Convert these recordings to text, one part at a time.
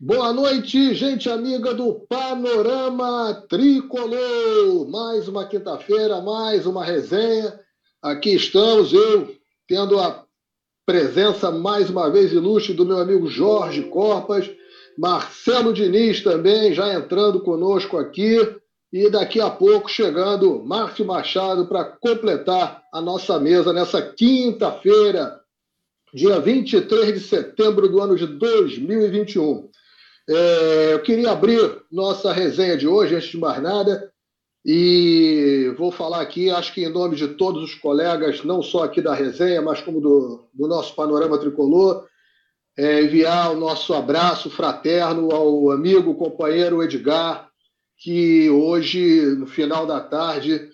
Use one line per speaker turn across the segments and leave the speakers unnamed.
Boa noite, gente amiga do Panorama Tricolor. Mais uma quinta-feira, mais uma resenha. Aqui estamos, eu tendo a presença mais uma vez ilustre do meu amigo Jorge Corpas, Marcelo Diniz também já entrando conosco aqui e daqui a pouco chegando Márcio Machado para completar a nossa mesa nessa quinta-feira, dia 23 de setembro do ano de 2021. É, eu queria abrir nossa resenha de hoje, antes de mais nada, e vou falar aqui, acho que em nome de todos os colegas, não só aqui da resenha, mas como do, do nosso Panorama Tricolor, é, enviar o nosso abraço fraterno ao amigo, companheiro Edgar, que hoje, no final da tarde,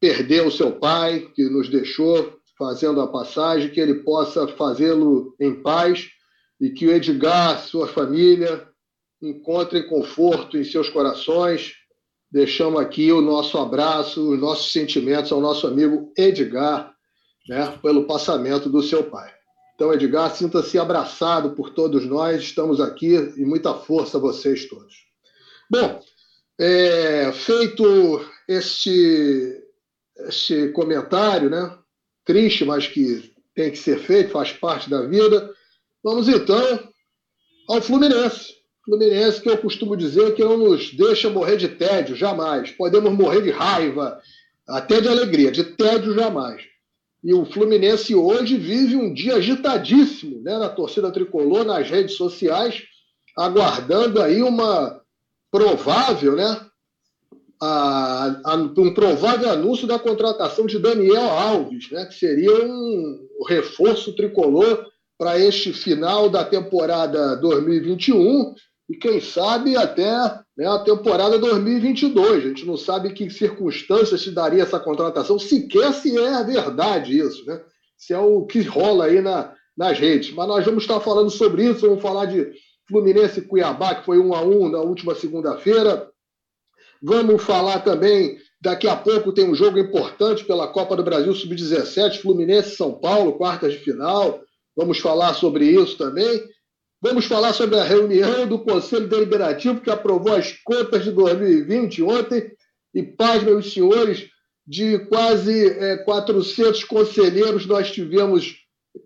perdeu seu pai, que nos deixou fazendo a passagem, que ele possa fazê-lo em paz e que o Edgar, sua família, encontrem conforto em seus corações. Deixamos aqui o nosso abraço, os nossos sentimentos ao nosso amigo Edgar, né, pelo passamento do seu pai. Então, Edgar, sinta-se abraçado por todos nós, estamos aqui e muita força a vocês todos. Bom, é, feito este, este comentário, né, triste, mas que tem que ser feito, faz parte da vida, vamos então ao Fluminense. Fluminense que eu costumo dizer que não nos deixa morrer de tédio, jamais. Podemos morrer de raiva, até de alegria, de tédio jamais. E o Fluminense hoje vive um dia agitadíssimo né, na torcida tricolor, nas redes sociais, aguardando aí uma provável, né? A, a, um provável anúncio da contratação de Daniel Alves, né, que seria um reforço tricolor para este final da temporada 2021 e quem sabe até né, a temporada 2022. A gente não sabe que circunstâncias se daria essa contratação, sequer se é verdade isso, né? se é o que rola aí na, nas redes. Mas nós vamos estar falando sobre isso, vamos falar de Fluminense e Cuiabá, que foi um a um na última segunda-feira. Vamos falar também, daqui a pouco tem um jogo importante pela Copa do Brasil Sub-17, Fluminense São Paulo, quartas de final. Vamos falar sobre isso também. Vamos falar sobre a reunião do Conselho Deliberativo que aprovou as contas de 2020 ontem. E, paz, meus senhores, de quase é, 400 conselheiros, nós tivemos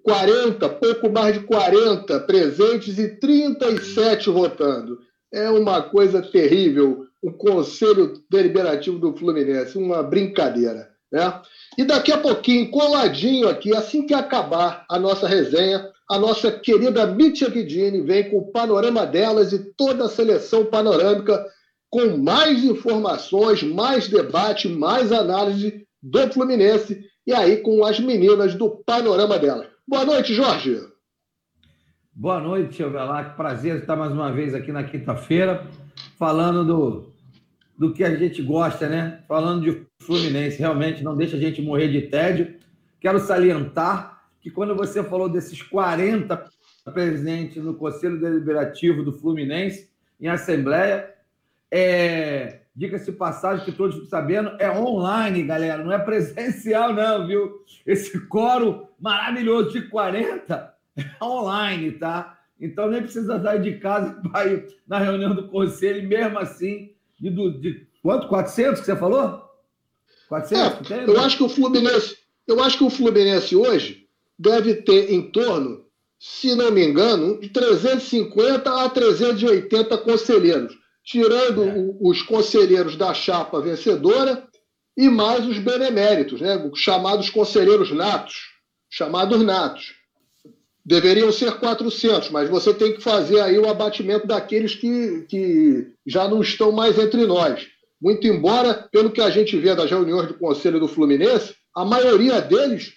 40, pouco mais de 40 presentes e 37 votando. É uma coisa terrível o Conselho Deliberativo do Fluminense, uma brincadeira. Né? E daqui a pouquinho, coladinho aqui, assim que acabar a nossa resenha, a nossa querida Mitya Guidini vem com o panorama delas e toda a seleção panorâmica com mais informações, mais debate, mais análise do Fluminense e aí com as meninas do panorama delas. Boa noite, Jorge.
Boa noite, Ovelac. Prazer estar mais uma vez aqui na quinta-feira, falando do, do que a gente gosta, né? Falando de Fluminense. Realmente não deixa a gente morrer de tédio. Quero salientar que quando você falou desses 40 presidentes no Conselho Deliberativo do Fluminense, em Assembleia, é, diga-se passagem que todos estão sabendo, é online, galera, não é presencial, não, viu? Esse coro maravilhoso de 40 é online, tá? Então nem precisa sair de casa para ir na reunião do conselho, mesmo assim, de, de quanto? 400 que você falou?
400? É, eu acho que o Fluminense, eu acho que o Fluminense hoje deve ter em torno, se não me engano, de 350 a 380 conselheiros, tirando é. os conselheiros da chapa vencedora e mais os beneméritos, né? chamados conselheiros natos, chamados natos. Deveriam ser 400, mas você tem que fazer aí o abatimento daqueles que, que já não estão mais entre nós. Muito embora, pelo que a gente vê das reuniões do Conselho do Fluminense, a maioria deles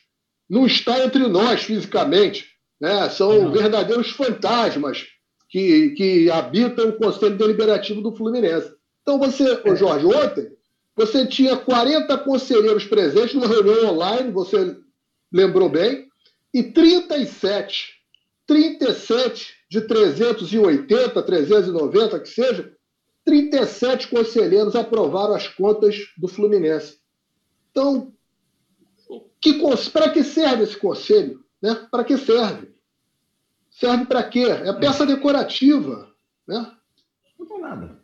não está entre nós fisicamente. Né? São não. verdadeiros fantasmas que, que habitam o Conselho Deliberativo do Fluminense. Então, você, é. Jorge, ontem, você tinha 40 conselheiros presentes numa reunião online, você lembrou bem, e 37, 37 de 380, 390, que seja, 37 conselheiros aprovaram as contas do Fluminense. Então, para que serve esse conselho? Né? Para que serve? Serve para quê? É peça decorativa. Né?
Não tem nada.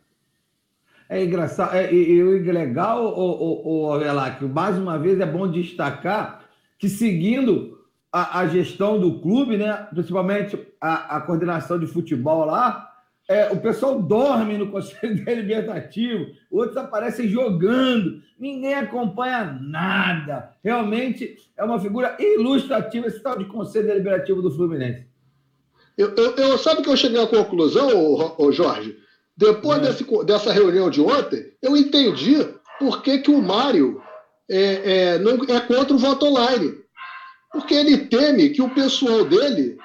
É engraçado. É, e, e o legal, o, o, o que mais uma vez é bom destacar que seguindo a, a gestão do clube, né, principalmente a, a coordenação de futebol lá, é, o pessoal dorme no Conselho Deliberativo, outros aparecem jogando, ninguém acompanha nada. Realmente é uma figura ilustrativa esse tal de Conselho Deliberativo do Fluminense.
Eu, eu, eu sabe que eu cheguei à conclusão, ô, ô Jorge? Depois é. desse, dessa reunião de ontem, eu entendi por que, que o Mário é, é, não, é contra o voto online. Porque ele teme que o pessoal dele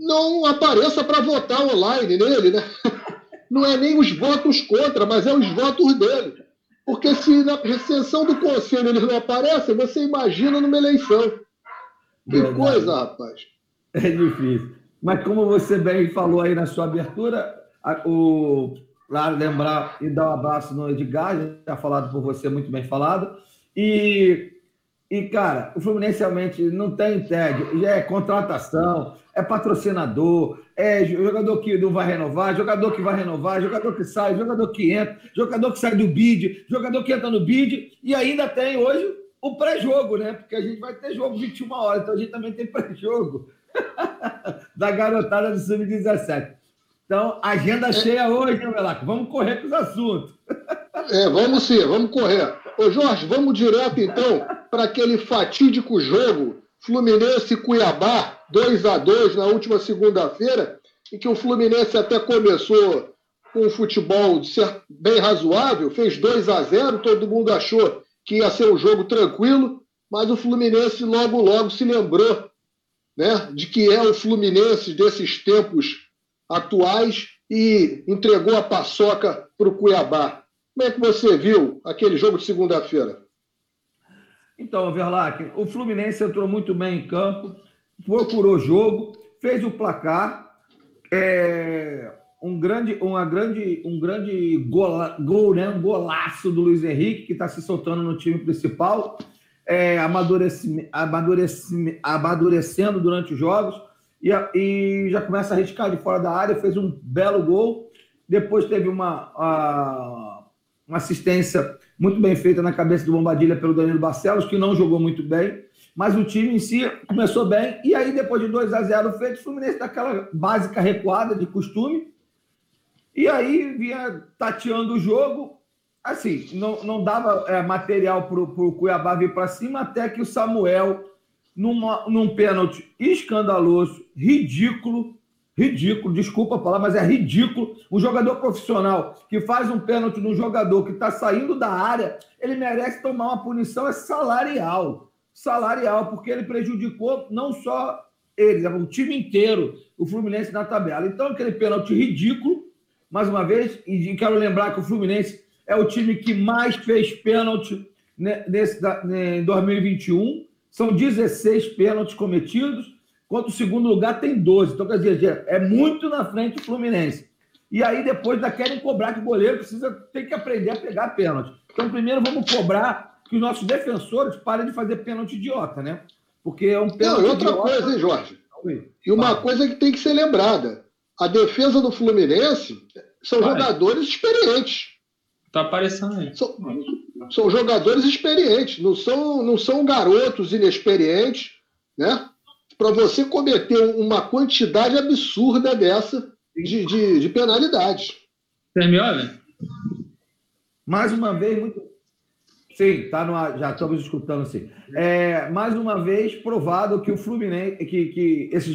não apareça para votar online nele, né? Não é nem os votos contra, mas é os votos dele. Porque se na sessão do conselho eles não aparecem, você imagina numa eleição. Que Verdade. coisa, rapaz.
É difícil. Mas como você bem falou aí na sua abertura, o lá lembrar e dar um abraço no Edgar, já falado por você, muito bem falado. E, e cara, o Fluminense realmente não tem tédio, é contratação, é patrocinador, é jogador que não vai renovar, jogador que vai renovar, jogador que sai, jogador que entra, jogador que sai do bid, jogador que entra no bid, e ainda tem hoje o pré-jogo, né? Porque a gente vai ter jogo 21 horas, então a gente também tem pré-jogo da garotada do Sub-17. Então, agenda é. cheia hoje, né, Velaco? Vamos correr com os assuntos.
É, vamos sim, vamos correr. Ô Jorge, vamos direto então para aquele fatídico jogo Fluminense Cuiabá, 2 a 2 na última segunda-feira, em que o Fluminense até começou com um futebol bem razoável, fez 2 a 0 todo mundo achou que ia ser um jogo tranquilo, mas o Fluminense logo logo se lembrou né, de que é o Fluminense desses tempos atuais e entregou a paçoca para o Cuiabá. Como é que você viu aquele jogo de segunda-feira?
Então, Verlac, o Fluminense entrou muito bem em campo, procurou jogo, fez o placar, é, um grande, uma grande, um grande gola, gol, né, um golaço do Luiz Henrique, que está se soltando no time principal, é, amadurecendo durante os jogos e, e já começa a arriscar de fora da área, fez um belo gol. Depois teve uma, a, uma assistência muito bem feita na cabeça do Bombadilha pelo Danilo Barcelos, que não jogou muito bem, mas o time em si começou bem. E aí, depois de 2 a 0 feito, o Fluminense daquela básica recuada de costume. E aí vinha tateando o jogo. Assim, não, não dava é, material para o Cuiabá vir para cima, até que o Samuel numa, num pênalti escandaloso, ridículo, ridículo, desculpa falar, mas é ridículo. Um jogador profissional que faz um pênalti num jogador que está saindo da área, ele merece tomar uma punição é salarial. Salarial, porque ele prejudicou não só ele, o time inteiro, o Fluminense na tabela. Então, aquele pênalti ridículo, mais uma vez, e quero lembrar que o Fluminense é o time que mais fez pênalti nesse, em 2021 são 16 pênaltis cometidos, enquanto o segundo lugar tem 12. Então, quer dizer, é muito na frente o Fluminense. E aí, depois ainda querem cobrar que o goleiro precisa tem que aprender a pegar pênalti. Então, primeiro vamos cobrar que os nossos defensores parem de fazer pênalti idiota, né? Porque é um pênalti.
Não, e outra idiota... coisa, hein, Jorge? E uma coisa que tem que ser lembrada: a defesa do Fluminense são Vai. jogadores experientes.
Tá aparecendo aí.
São, são jogadores experientes, não são, não são garotos inexperientes, né? Para você cometer uma quantidade absurda dessa de, de, de penalidades.
Você me ouve?
Mais uma vez, muito. Sim, tá no ar, já estamos escutando sim. É, mais uma vez, provado que o Fluminense, que, que esses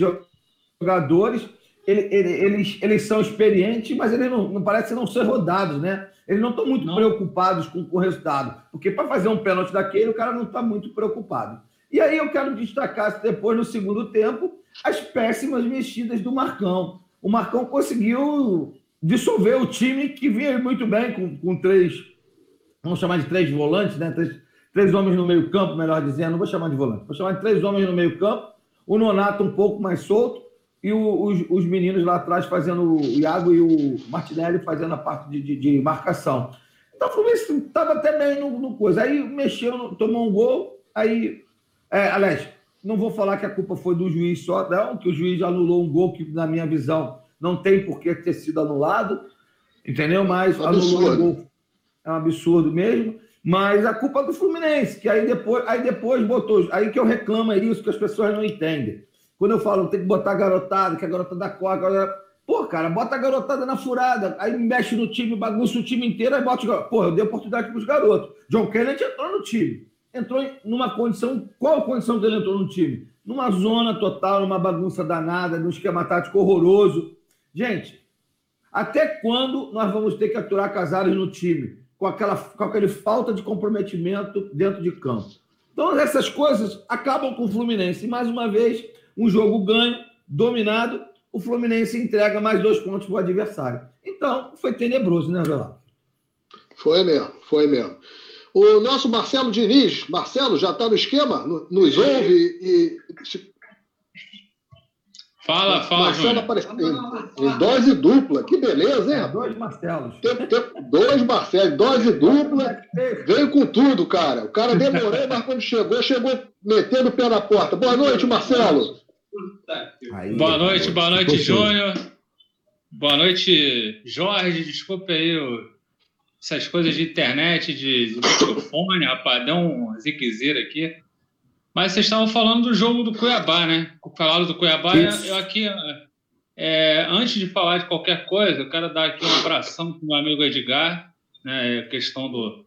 jogadores, ele, ele, eles, eles são experientes, mas eles não, não parecem não ser rodados, né? Eles não estão muito não. preocupados com, com, o resultado, porque para fazer um pênalti daquele, o cara não está muito preocupado. E aí eu quero destacar depois, no segundo tempo, as péssimas mexidas do Marcão. O Marcão conseguiu dissolver o time que vinha muito bem com, com três, vamos chamar de três volantes, né? Três, três homens no meio campo, melhor dizendo, não vou chamar de volante, vou chamar de três homens no meio campo, o Nonato um pouco mais solto, e o, os, os, meninos lá atrás fazendo, o Iago e o Martinelli fazendo a parte de, de, de marcação. Então o Fluminense estava até bem no, no, coisa. Aí mexeu, tomou um gol, aí. É, aliás, não vou falar que a culpa foi do juiz só, não, que o juiz anulou um gol que, na minha visão, não tem por que ter sido anulado, entendeu? Mas
absurdo.
anulou é um absurdo mesmo. Mas a culpa é do Fluminense, que aí depois, aí depois botou. Aí que eu reclamo é isso que as pessoas não entendem. Quando eu falo, tem que botar a garotada, que a garotada corre. Agora... Pô, cara, bota a garotada na furada, aí mexe no time, bagunça o time inteiro, aí bota os garotos. Pô, eu dei oportunidade para os garotos. John Kennedy entrou no time. Entrou numa condição. Qual condição que ele entrou no time? Numa zona total, numa bagunça danada, num esquema tático horroroso. Gente, até quando nós vamos ter que aturar Casares no time? Com aquela, com aquela falta de comprometimento dentro de campo. Então, essas coisas acabam com o Fluminense. E, mais uma vez, um jogo ganho, dominado, o Fluminense entrega mais dois pontos para o adversário. Então, foi tenebroso, né, Velar?
Foi mesmo, foi mesmo. O nosso Marcelo Diniz, Marcelo, já está no esquema? Nos ouve e.
Fala, fala,
Marcelo apareceu em, em dose dupla. Que beleza, hein?
É, dois Marcelos.
Tem, tem dois Marcelos, dose dupla. Veio com tudo, cara. O cara demorou, mas quando chegou, chegou metendo o pé na porta. Boa noite, Marcelo.
Aí, boa noite, boa noite, Júnior. Boa noite, Jorge. Desculpe aí o, essas coisas de internet, de, de microfone, rapaz. Deu um ziquezeiro aqui. Mas vocês estavam falando do jogo do Cuiabá, né? Falaram do Cuiabá. Isso. Eu aqui, é, antes de falar de qualquer coisa, eu quero dar aqui um abração para o meu amigo Edgar, né? A questão do,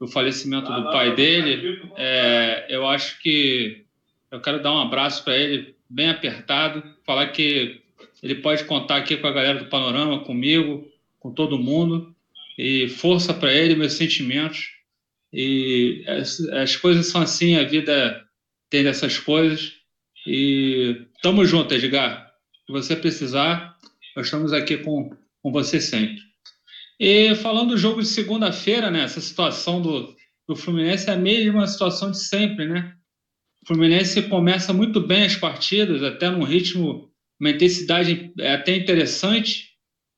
do falecimento do pai dele. É, eu acho que eu quero dar um abraço para ele, bem apertado, falar que ele pode contar aqui com a galera do Panorama, comigo, com todo mundo. E força para ele, meus sentimentos. E as, as coisas são assim, a vida tem dessas coisas. E tamo junto, Edgar. Se você precisar, nós estamos aqui com, com você sempre. E falando do jogo de segunda-feira, né? Essa situação do, do Fluminense é a mesma situação de sempre, né? O Fluminense começa muito bem as partidas, até num ritmo, uma intensidade até interessante.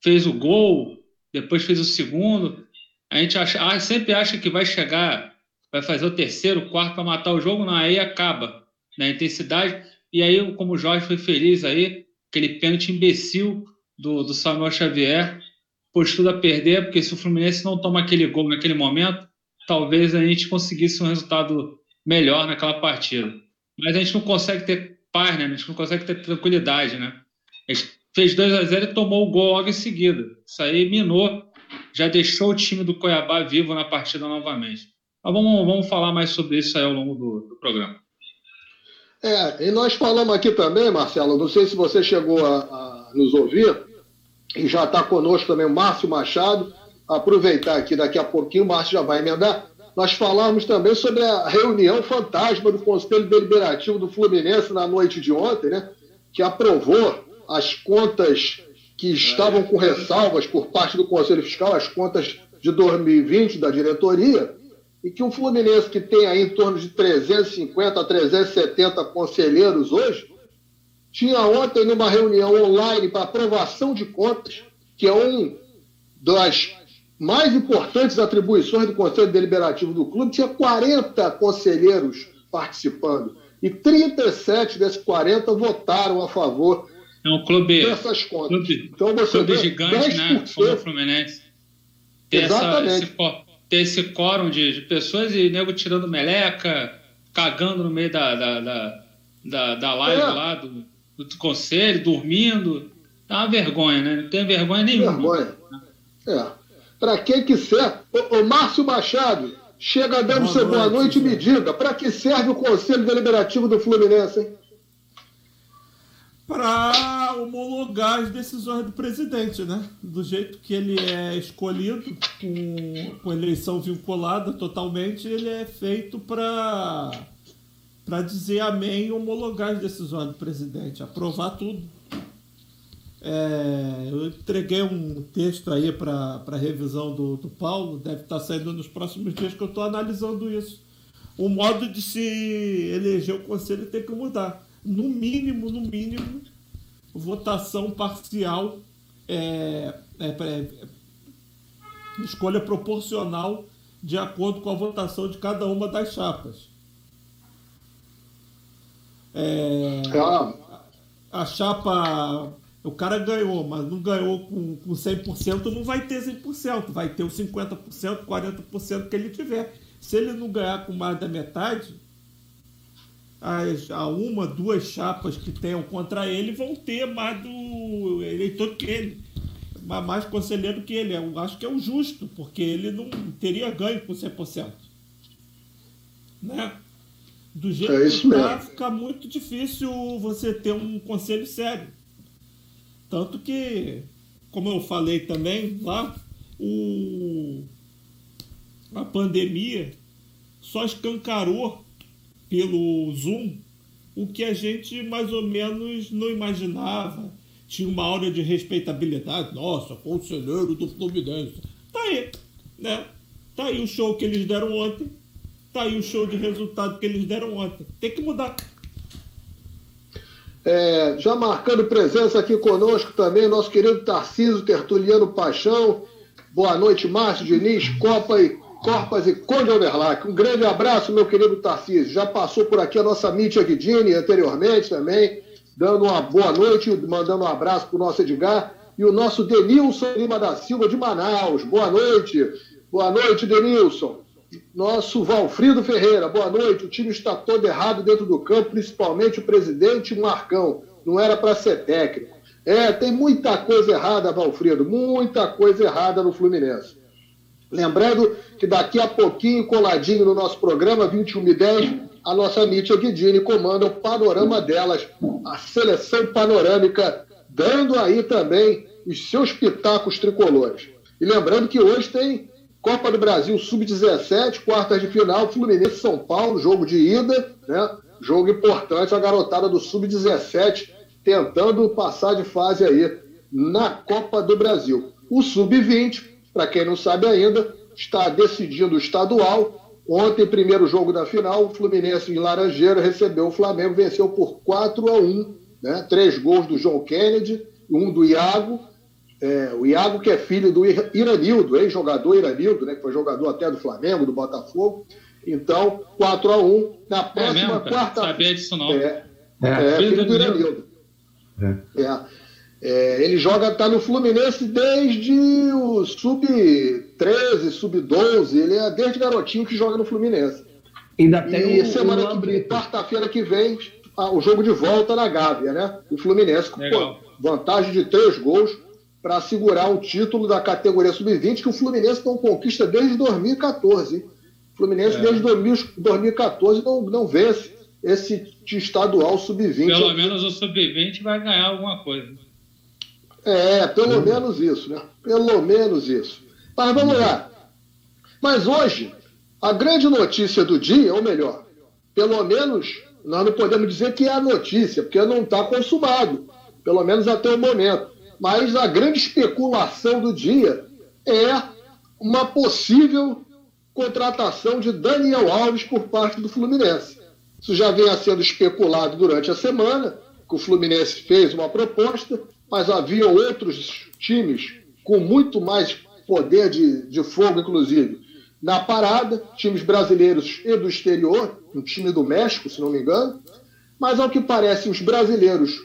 Fez o gol, depois fez o segundo. A gente acha, ah, sempre acha que vai chegar vai fazer o terceiro, o quarto para matar o jogo, não, aí acaba na né, intensidade. E aí, como o Jorge foi feliz aí, aquele pênalti imbecil do, do Samuel Xavier, pôs tudo a perder, porque se o Fluminense não toma aquele gol naquele momento, talvez a gente conseguisse um resultado melhor naquela partida. Mas a gente não consegue ter paz, né? A gente não consegue ter tranquilidade, né? A gente fez 2 a 0 e tomou o gol logo em seguida. Isso aí minou, já deixou o time do Cuiabá vivo na partida novamente. Mas vamos, vamos falar mais sobre isso aí ao longo do, do programa.
É, e nós falamos aqui também, Marcelo, não sei se você chegou a, a nos ouvir, e já está conosco também o Márcio Machado. Aproveitar aqui, daqui a pouquinho o Márcio já vai emendar. Nós falamos também sobre a reunião fantasma do Conselho Deliberativo do Fluminense na noite de ontem, né? Que aprovou as contas que estavam com ressalvas por parte do Conselho Fiscal, as contas de 2020 da diretoria, e que o Fluminense, que tem aí em torno de 350 a 370 conselheiros hoje, tinha ontem numa reunião online para aprovação de contas, que é um das mais importantes atribuições do Conselho Deliberativo do clube, tinha 40 conselheiros participando. E 37 desses 40 votaram a favor
é um clube,
dessas contas.
Clube, então você clube gigante, né? Como o Fluminense.
Exatamente.
Essa, ter esse quórum de, de, pessoas e nego tirando meleca, cagando no meio da, da, da, da, da live é. lá do, do, conselho, dormindo. Dá uma vergonha, né? Não tem vergonha nenhuma.
Vergonha. É. Para quem que serve? O, o Márcio Machado, chega dando boa seu boa noite e me diga, para que serve o Conselho Deliberativo do Fluminense, hein?
Para homologar as decisões do presidente, né? Do jeito que ele é escolhido, com, com eleição vinculada totalmente, ele é feito para para dizer amém e homologar as decisões do presidente, aprovar tudo. É, eu entreguei um texto aí para revisão do, do Paulo, deve estar saindo nos próximos dias que eu estou analisando isso. O modo de se eleger o conselho tem que mudar no mínimo, no mínimo, votação parcial, é, é, é, escolha proporcional de acordo com a votação de cada uma das chapas. É, a chapa O cara ganhou, mas não ganhou com, com 100%, não vai ter 100%, vai ter os 50%, 40% que ele tiver. Se ele não ganhar com mais da metade, as, a uma, duas chapas que tenham contra ele vão ter mais do eleitor que ele, mais conselheiro que ele. Eu acho que é o justo, porque ele não teria ganho com 100%. Né? Do jeito é que está, fica muito difícil você ter um conselho sério. Tanto que, como eu falei também lá, o, a pandemia só escancarou pelo Zoom o que a gente mais ou menos não imaginava. Tinha uma aura de respeitabilidade. Nossa, conselheiro do Fluminense. Tá aí, né? Tá aí o show que eles deram ontem. Tá aí o show de resultado que eles deram ontem. Tem que mudar.
É, já marcando presença aqui conosco também, nosso querido Tarcísio Tertuliano Paixão. Boa noite, Márcio Diniz, Copa e Corpas e Conde Overlack. Um grande abraço, meu querido Tarcísio. Já passou por aqui a nossa Mítia Guidini anteriormente também, dando uma boa noite, mandando um abraço para o nosso Edgar. E o nosso Denilson Lima da Silva de Manaus. Boa noite. Boa noite, Denilson. Nosso Valfrido Ferreira. Boa noite. O time está todo errado dentro do campo, principalmente o presidente Marcão. Não era para ser técnico. É, tem muita coisa errada, Valfrido. Muita coisa errada no Fluminense. Lembrando que daqui a pouquinho, coladinho no nosso programa, 21 e 10, a nossa Mítia Guidini comanda o panorama delas, a seleção panorâmica, dando aí também os seus pitacos tricolores. E lembrando que hoje tem Copa do Brasil Sub-17, quartas de final, Fluminense São Paulo, jogo de ida, né? Jogo importante, a garotada do Sub-17 tentando passar de fase aí na Copa do Brasil. O Sub-20 para quem não sabe ainda, está decidindo o estadual. Ontem, primeiro jogo da final, o Fluminense em Laranjeira recebeu o Flamengo, venceu por 4 a 1 né? Três gols do João Kennedy, um do Iago. É, o Iago, que é filho do Iranildo, ex-jogador Iranildo, né? que foi jogador até do Flamengo, do Botafogo. Então, 4 a 1 Na próxima é quarta.
Sabia disso não.
É, é, é filho do Iranildo. É. é. Ele joga, está no Fluminense desde o sub-13, sub-12. Ele é desde garotinho que joga no Fluminense. Ainda tem e um, semana um que quarta-feira que vem, o jogo de volta na Gávea, né? O Fluminense com vantagem de três gols para segurar um título da categoria sub-20 que o Fluminense não conquista desde 2014. Hein? O Fluminense é. desde 2014 não, não vence esse estadual sub-20.
Pelo menos o sub-20 vai ganhar alguma coisa.
É, pelo uhum. menos isso, né? Pelo menos isso. Mas vamos lá. Mas hoje, a grande notícia do dia, ou melhor, pelo menos nós não podemos dizer que é a notícia, porque não está consumado, pelo menos até o momento. Mas a grande especulação do dia é uma possível contratação de Daniel Alves por parte do Fluminense. Isso já vinha sendo especulado durante a semana, que o Fluminense fez uma proposta, mas havia outros times com muito mais poder de, de fogo, inclusive, na parada, times brasileiros e do exterior, um time do México, se não me engano. Mas ao que parece, os brasileiros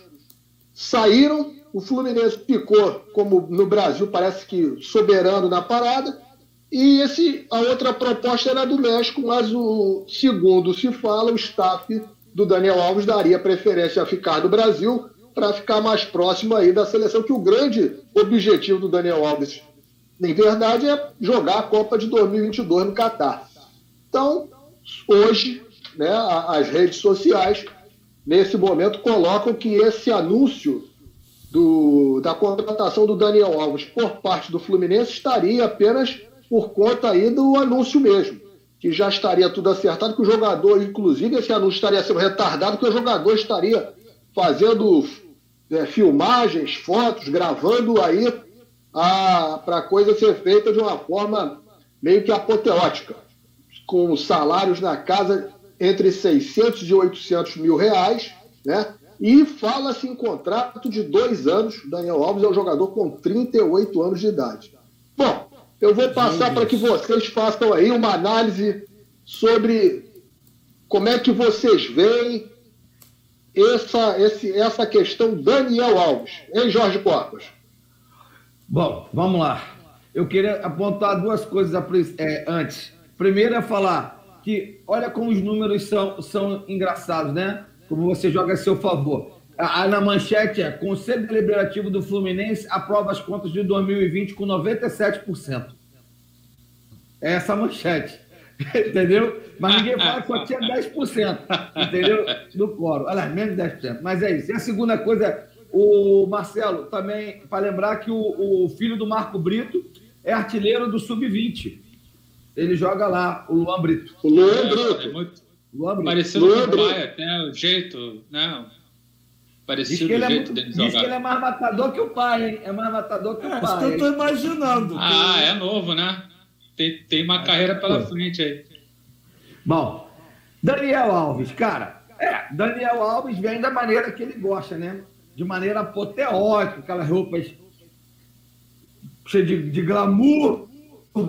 saíram, o Fluminense ficou, como no Brasil, parece que soberano na parada. E esse, a outra proposta era do México, mas o segundo se fala, o staff do Daniel Alves daria preferência a ficar no Brasil, para ficar mais próximo aí da seleção, que o grande objetivo do Daniel Alves, em verdade, é jogar a Copa de 2022 no Catar. Então, hoje, né, as redes sociais, nesse momento, colocam que esse anúncio do, da contratação do Daniel Alves por parte do Fluminense estaria apenas por conta aí do anúncio mesmo, que já estaria tudo acertado, que o jogador, inclusive, esse anúncio estaria sendo retardado, que o jogador estaria fazendo é, filmagens, fotos, gravando aí para a coisa ser feita de uma forma meio que apoteótica, com salários na casa entre 600 e 800 mil reais, né? E fala-se em contrato de dois anos. Daniel Alves é um jogador com 38 anos de idade. Bom, eu vou passar para que vocês façam aí uma análise sobre como é que vocês veem essa, esse, essa questão Daniel Alves, em Jorge Corpus?
Bom, vamos lá. Eu queria apontar duas coisas é, antes. Primeiro é falar que olha como os números são, são engraçados, né? Como você joga a seu favor. Na manchete é: Conselho Deliberativo do Fluminense aprova as contas de 2020 com 97%. É essa manchete. entendeu? Mas ninguém fala que só tinha 10%, entendeu? Do coro. Olha, menos de 10%. Mas é isso. E a segunda coisa é, o Marcelo, também, para lembrar que o, o, filho do Marco Brito é artilheiro do Sub-20. Ele joga lá, o Luan Brito.
O Luan Brito. É, muito
Luan Brito. Parecido Luan com o pai, até o jeito, né? Parecido diz que ele é muito,
dele Diz que ele é mais matador que o pai, hein? É mais matador que é, o pai.
Isso que eu tô imaginando.
Ah, é novo, né? Tem, tem uma carreira pela frente aí.
Bom, Daniel Alves, cara, é, Daniel Alves vem da maneira que ele gosta, né? De maneira apoteótica, aquelas roupas cheias de, de glamour,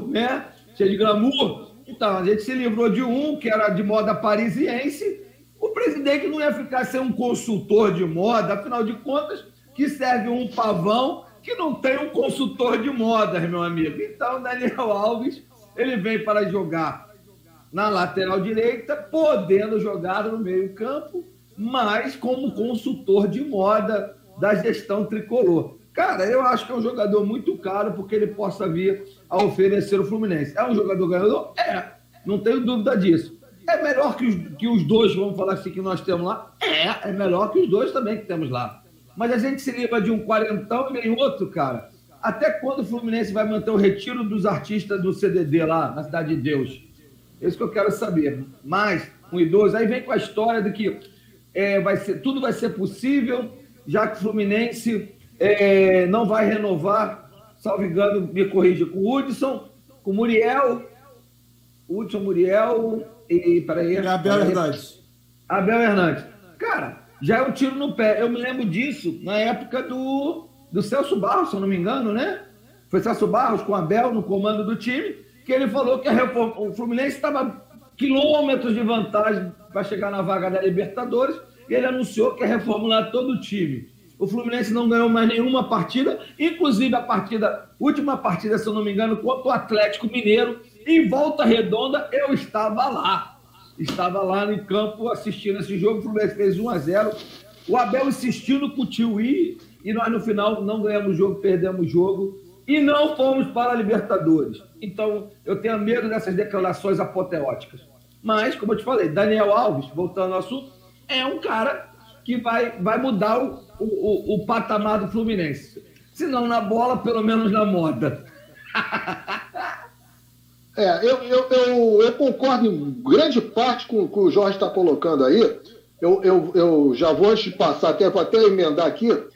né? Cheio de glamour. Então, a gente se livrou de um que era de moda parisiense. O presidente não ia ficar sem um consultor de moda, afinal de contas, que serve um pavão que não tem um consultor de modas, meu amigo. Então, Daniel Alves, ele vem para jogar na lateral direita, podendo jogar no meio-campo, mas como consultor de moda da gestão tricolor. Cara, eu acho que é um jogador muito caro porque ele possa vir a oferecer o Fluminense. É um jogador ganhador? É, não tenho dúvida disso. É melhor que os, que os dois, vamos falar assim, que nós temos lá? É, é melhor que os dois também que temos lá. Mas a gente se livra de um quarentão e nem outro, cara. Até quando o Fluminense vai manter o retiro dos artistas do CDD lá, na Cidade de Deus? É isso que eu quero saber. Mais um idoso. Aí vem com a história de que é, vai ser, tudo vai ser possível, já que o Fluminense é, não vai renovar, salvo engano, me corrija, com o Hudson, com o Muriel, Hudson Muriel e. Peraí.
Abel Hernandes.
Abel Hernandes. Cara, já é um tiro no pé. Eu me lembro disso na época do, do Celso Barros, se eu não me engano, né? Foi Celso Barros com Abel no comando do time, que ele falou que reforma, o Fluminense estava quilômetros de vantagem para chegar na vaga da Libertadores, e ele anunciou que ia reformular todo o time. O Fluminense não ganhou mais nenhuma partida, inclusive a partida, última partida, se eu não me engano, contra o Atlético Mineiro, em volta redonda, eu estava lá estava lá no campo assistindo esse jogo, o Fluminense fez 1 a 0 O Abel insistindo com o tio I, e nós no final não ganhamos o jogo, perdemos o jogo e não fomos para a Libertadores. Então, eu tenho medo dessas declarações apoteóticas. Mas, como eu te falei, Daniel Alves, voltando ao assunto, é um cara que vai, vai mudar o, o, o patamar do Fluminense. Se não na bola, pelo menos na moda.
É, eu, eu, eu, eu, concordo em grande parte com o que o Jorge está colocando aí. Eu, eu, eu já vou antes de passar, até, até emendar aqui. Eu,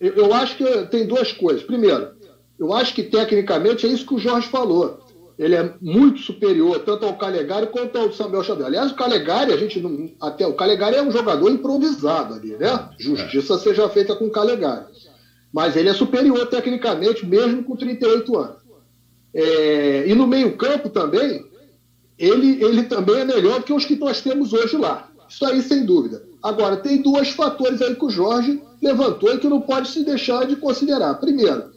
eu acho que tem duas coisas. Primeiro, eu acho que tecnicamente é isso que o Jorge falou. Ele é muito superior tanto ao Calegari quanto ao Samuel Xavier. Aliás, o Calegari, a gente não, até o Calegari é um jogador improvisado ali, né? Justiça seja feita com o Calegari. Mas ele é superior tecnicamente, mesmo com 38 anos. É, e no meio-campo também, ele, ele também é melhor do que os que nós temos hoje lá. Isso aí, sem dúvida. Agora, tem dois fatores aí que o Jorge levantou e que não pode se deixar de considerar. Primeiro,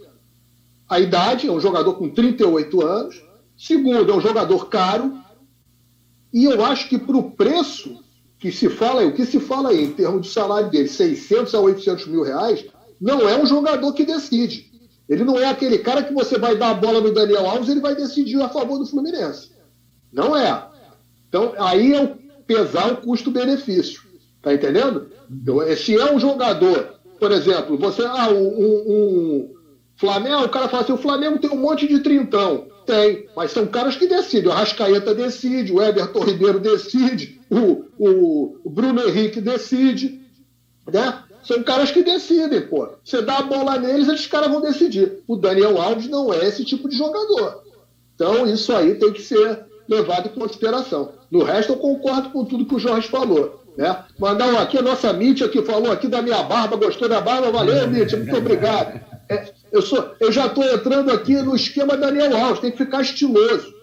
a idade, é um jogador com 38 anos. Segundo, é um jogador caro. E eu acho que para o preço que se fala, o que se fala aí em termos de salário dele, 600 a 800 mil reais, não é um jogador que decide. Ele não é aquele cara que você vai dar a bola no Daniel Alves ele vai decidir a favor do Fluminense. Não é. Então, aí é o pesar o custo-benefício. Tá entendendo? Então, se é um jogador, por exemplo, você. Ah, um, um Flamengo, o cara fala assim: o Flamengo tem um monte de trintão. Tem, mas são caras que decidem. O Rascaeta decide, o Everton Ribeiro decide, o, o, o Bruno Henrique decide. Né? São caras que decidem, pô. Você dá a bola neles, esses caras vão decidir. O Daniel Alves não é esse tipo de jogador. Então, isso aí tem que ser levado em consideração. No resto, eu concordo com tudo que o Jorge falou. Né? Mandar um aqui, a nossa Mítia que falou aqui da minha barba, gostou da barba, valeu, Mítia, muito obrigado. É, eu, sou, eu já estou entrando aqui no esquema Daniel Alves, tem que ficar estiloso.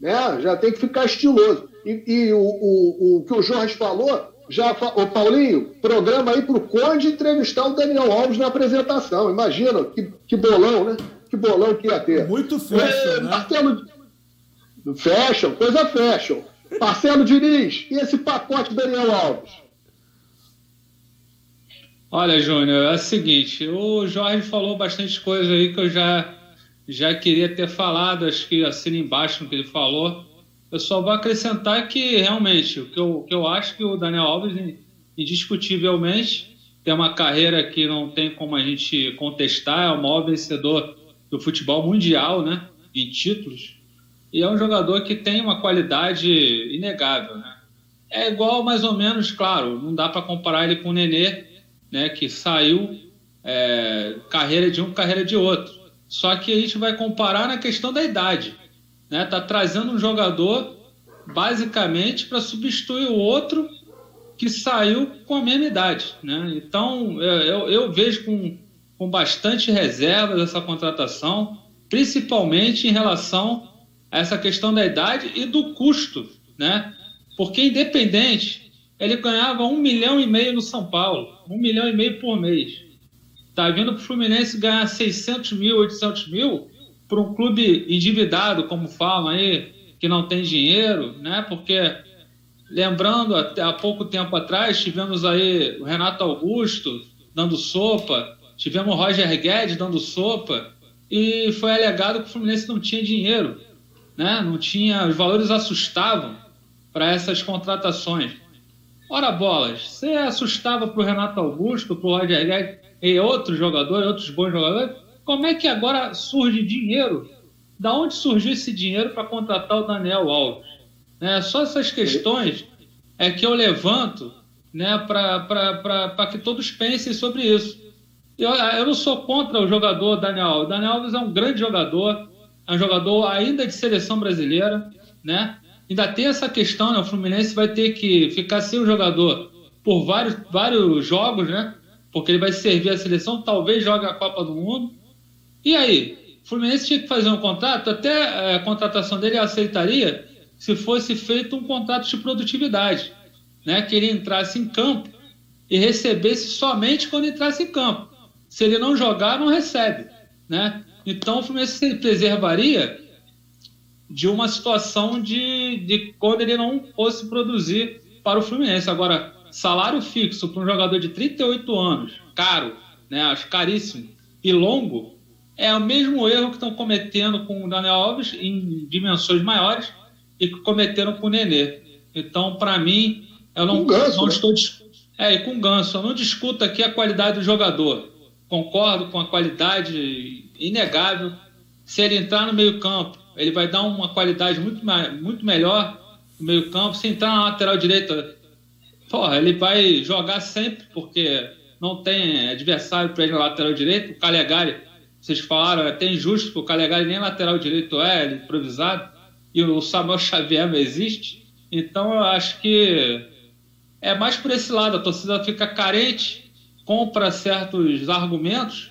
Né? Já tem que ficar estiloso. E, e o, o, o que o Jorge falou, já. Ô, Paulinho, programa aí pro Conde entrevistar o Daniel Alves na apresentação. Imagina, que, que bolão, né? Que bolão que ia ter.
Muito fashion, é, né?
Marcelo, fashion, coisa fashion. Marcelo Diniz, e esse pacote Daniel Alves?
Olha, Júnior, é o seguinte, o Jorge falou bastante coisa aí que eu já, já queria ter falado, acho que assina embaixo no que ele falou. Eu só vou acrescentar que realmente o que eu, que eu acho que o Daniel Alves, indiscutivelmente, tem uma carreira que não tem como a gente contestar, é o maior vencedor do futebol mundial, né? Em títulos. E é um jogador que tem uma qualidade inegável, né? É igual, mais ou menos, claro, não dá para comparar ele com o Nenê, né? Que saiu é, carreira de um, carreira de outro. Só que a gente vai comparar na questão da idade, né? Tá trazendo um jogador basicamente para substituir o outro que saiu com a mesma idade, né? Então eu, eu vejo com, com bastante reservas essa contratação, principalmente em relação essa questão da idade e do custo, né? Porque independente, ele ganhava um milhão e meio no São Paulo, um milhão e meio por mês. Tá vindo para o Fluminense ganhar 600 mil, 800 mil para um clube endividado, como falam aí, que não tem dinheiro, né? Porque lembrando, até há pouco tempo atrás tivemos aí o Renato Augusto dando sopa, tivemos o Roger Guedes dando sopa e foi alegado que o Fluminense não tinha dinheiro né? não tinha, os valores assustavam para essas contratações. Ora bolas, você assustava para o Renato Augusto, para o Roger Guedes e outros jogadores, outros bons jogadores, como é que agora surge dinheiro? Da onde surgiu esse dinheiro para contratar o Daniel Alves? Né? Só essas questões é que eu levanto né, para que todos pensem sobre isso. Eu, eu não sou contra o jogador Daniel Alves. Daniel Alves é um grande jogador, é um jogador ainda de seleção brasileira, né? Ainda tem essa questão, né? O Fluminense vai ter que ficar sem o jogador por vários, vários jogos, né? Porque ele vai servir a seleção, talvez jogue a Copa do Mundo. E aí? O Fluminense tinha que fazer um contrato, até é, a contratação dele aceitaria se fosse feito um contrato de produtividade, né? Que ele entrasse em campo e recebesse somente quando entrasse em campo. Se ele não jogar, não recebe, né? Então o Fluminense se preservaria de uma situação de, de quando ele não fosse produzir para o Fluminense. Agora, salário fixo para um jogador de 38 anos, caro, né, acho caríssimo, e longo, é o mesmo erro que estão cometendo com o Daniel Alves em dimensões maiores e que cometeram com o Nenê. Então, para mim, eu não, ganso, não né? estou. É, e com o Ganso, eu não discuto aqui a qualidade do jogador. Concordo com a qualidade inegável. Se ele entrar no meio-campo, ele vai dar uma qualidade muito, muito melhor no meio-campo. Se entrar na lateral direita, porra, ele vai jogar sempre, porque não tem adversário para ele na lateral direita. O Calegari, vocês falaram, é até injusto, porque o Calegari nem lateral direito é, ele é improvisado, e o Samuel Xavier não existe. Então eu acho que é mais por esse lado, a torcida fica carente, compra certos argumentos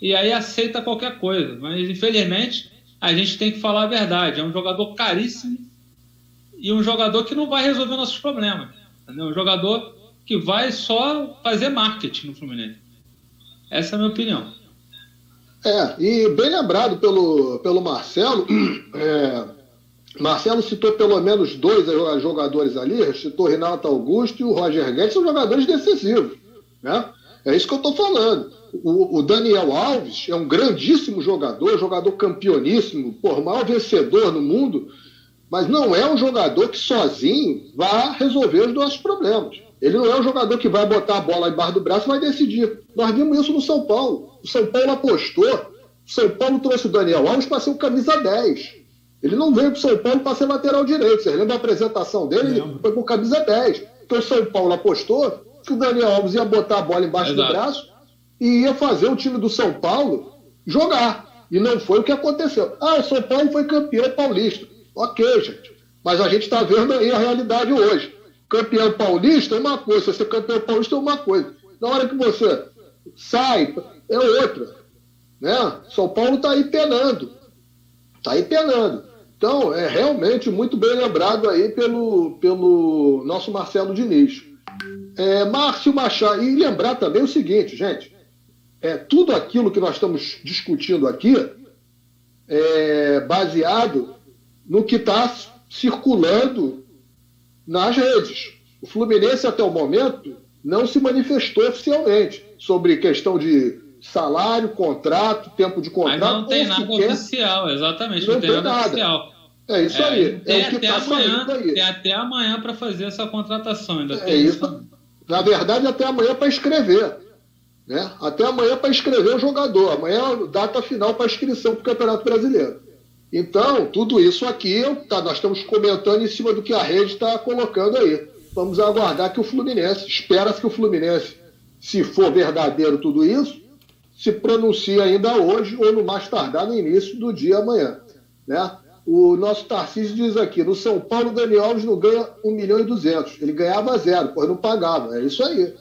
e aí aceita qualquer coisa. Mas, infelizmente, a gente tem que falar a verdade. É um jogador caríssimo e um jogador que não vai resolver nossos problemas. Entendeu? Um jogador que vai só fazer marketing no Fluminense. Essa é a minha opinião.
É, e bem lembrado pelo, pelo Marcelo, é, Marcelo citou pelo menos dois jogadores ali, citou Renato Augusto e o Roger Guedes, são jogadores decisivos. Né? É isso que eu estou falando. O, o, Daniel Alves é um grandíssimo jogador, jogador campeoníssimo, por maior vencedor no mundo, mas não é um jogador que sozinho vá resolver os nossos problemas. Ele não é um jogador que vai botar a bola embaixo do braço e vai decidir. Nós vimos isso no São Paulo. O São Paulo apostou. O São Paulo trouxe o Daniel Alves para ser o camisa 10. Ele não veio para o São Paulo para ser lateral direito. Você lembra da apresentação dele? Ele foi com camisa 10. Então o São Paulo apostou que o Daniel Alves ia botar a bola embaixo Exato. do braço e ia fazer o time do São Paulo jogar. E não foi o que aconteceu. Ah, o São Paulo foi campeão paulista. Ok, gente. Mas a gente está vendo aí a realidade hoje. Campeão paulista é uma coisa, ser campeão paulista é uma coisa. Na hora que você sai, é outra. Né? São Paulo está aí penando. Está aí penando. Então, é realmente muito bem lembrado aí pelo, pelo nosso Marcelo Diniz. É, Márcio Machado, e lembrar também o seguinte, gente, é, tudo aquilo que nós estamos discutindo aqui é baseado no que está circulando nas redes. O Fluminense, até o momento, não se manifestou oficialmente sobre questão de salário, contrato, tempo de contrato. Mas
não tem nada sequer... oficial, exatamente, não, não tem, nada, nada oficial.
É isso é, aí.
Tem, é até tá amanhã, tem até amanhã para fazer essa contratação. Ainda
é isso. Na verdade, até amanhã para escrever. Né? Até amanhã para escrever o jogador. Amanhã é data final para inscrição para o Campeonato Brasileiro. Então, tudo isso aqui, tá, nós estamos comentando em cima do que a rede está colocando aí. Vamos aguardar que o Fluminense, espera-se que o Fluminense, se for verdadeiro tudo isso, se pronuncie ainda hoje ou no mais tardar no início do dia amanhã. Né? O nosso Tarcísio diz aqui, no São Paulo, o Daniel Alves não ganha 1 milhão e 200. Ele ganhava zero, pois não pagava. É isso aí.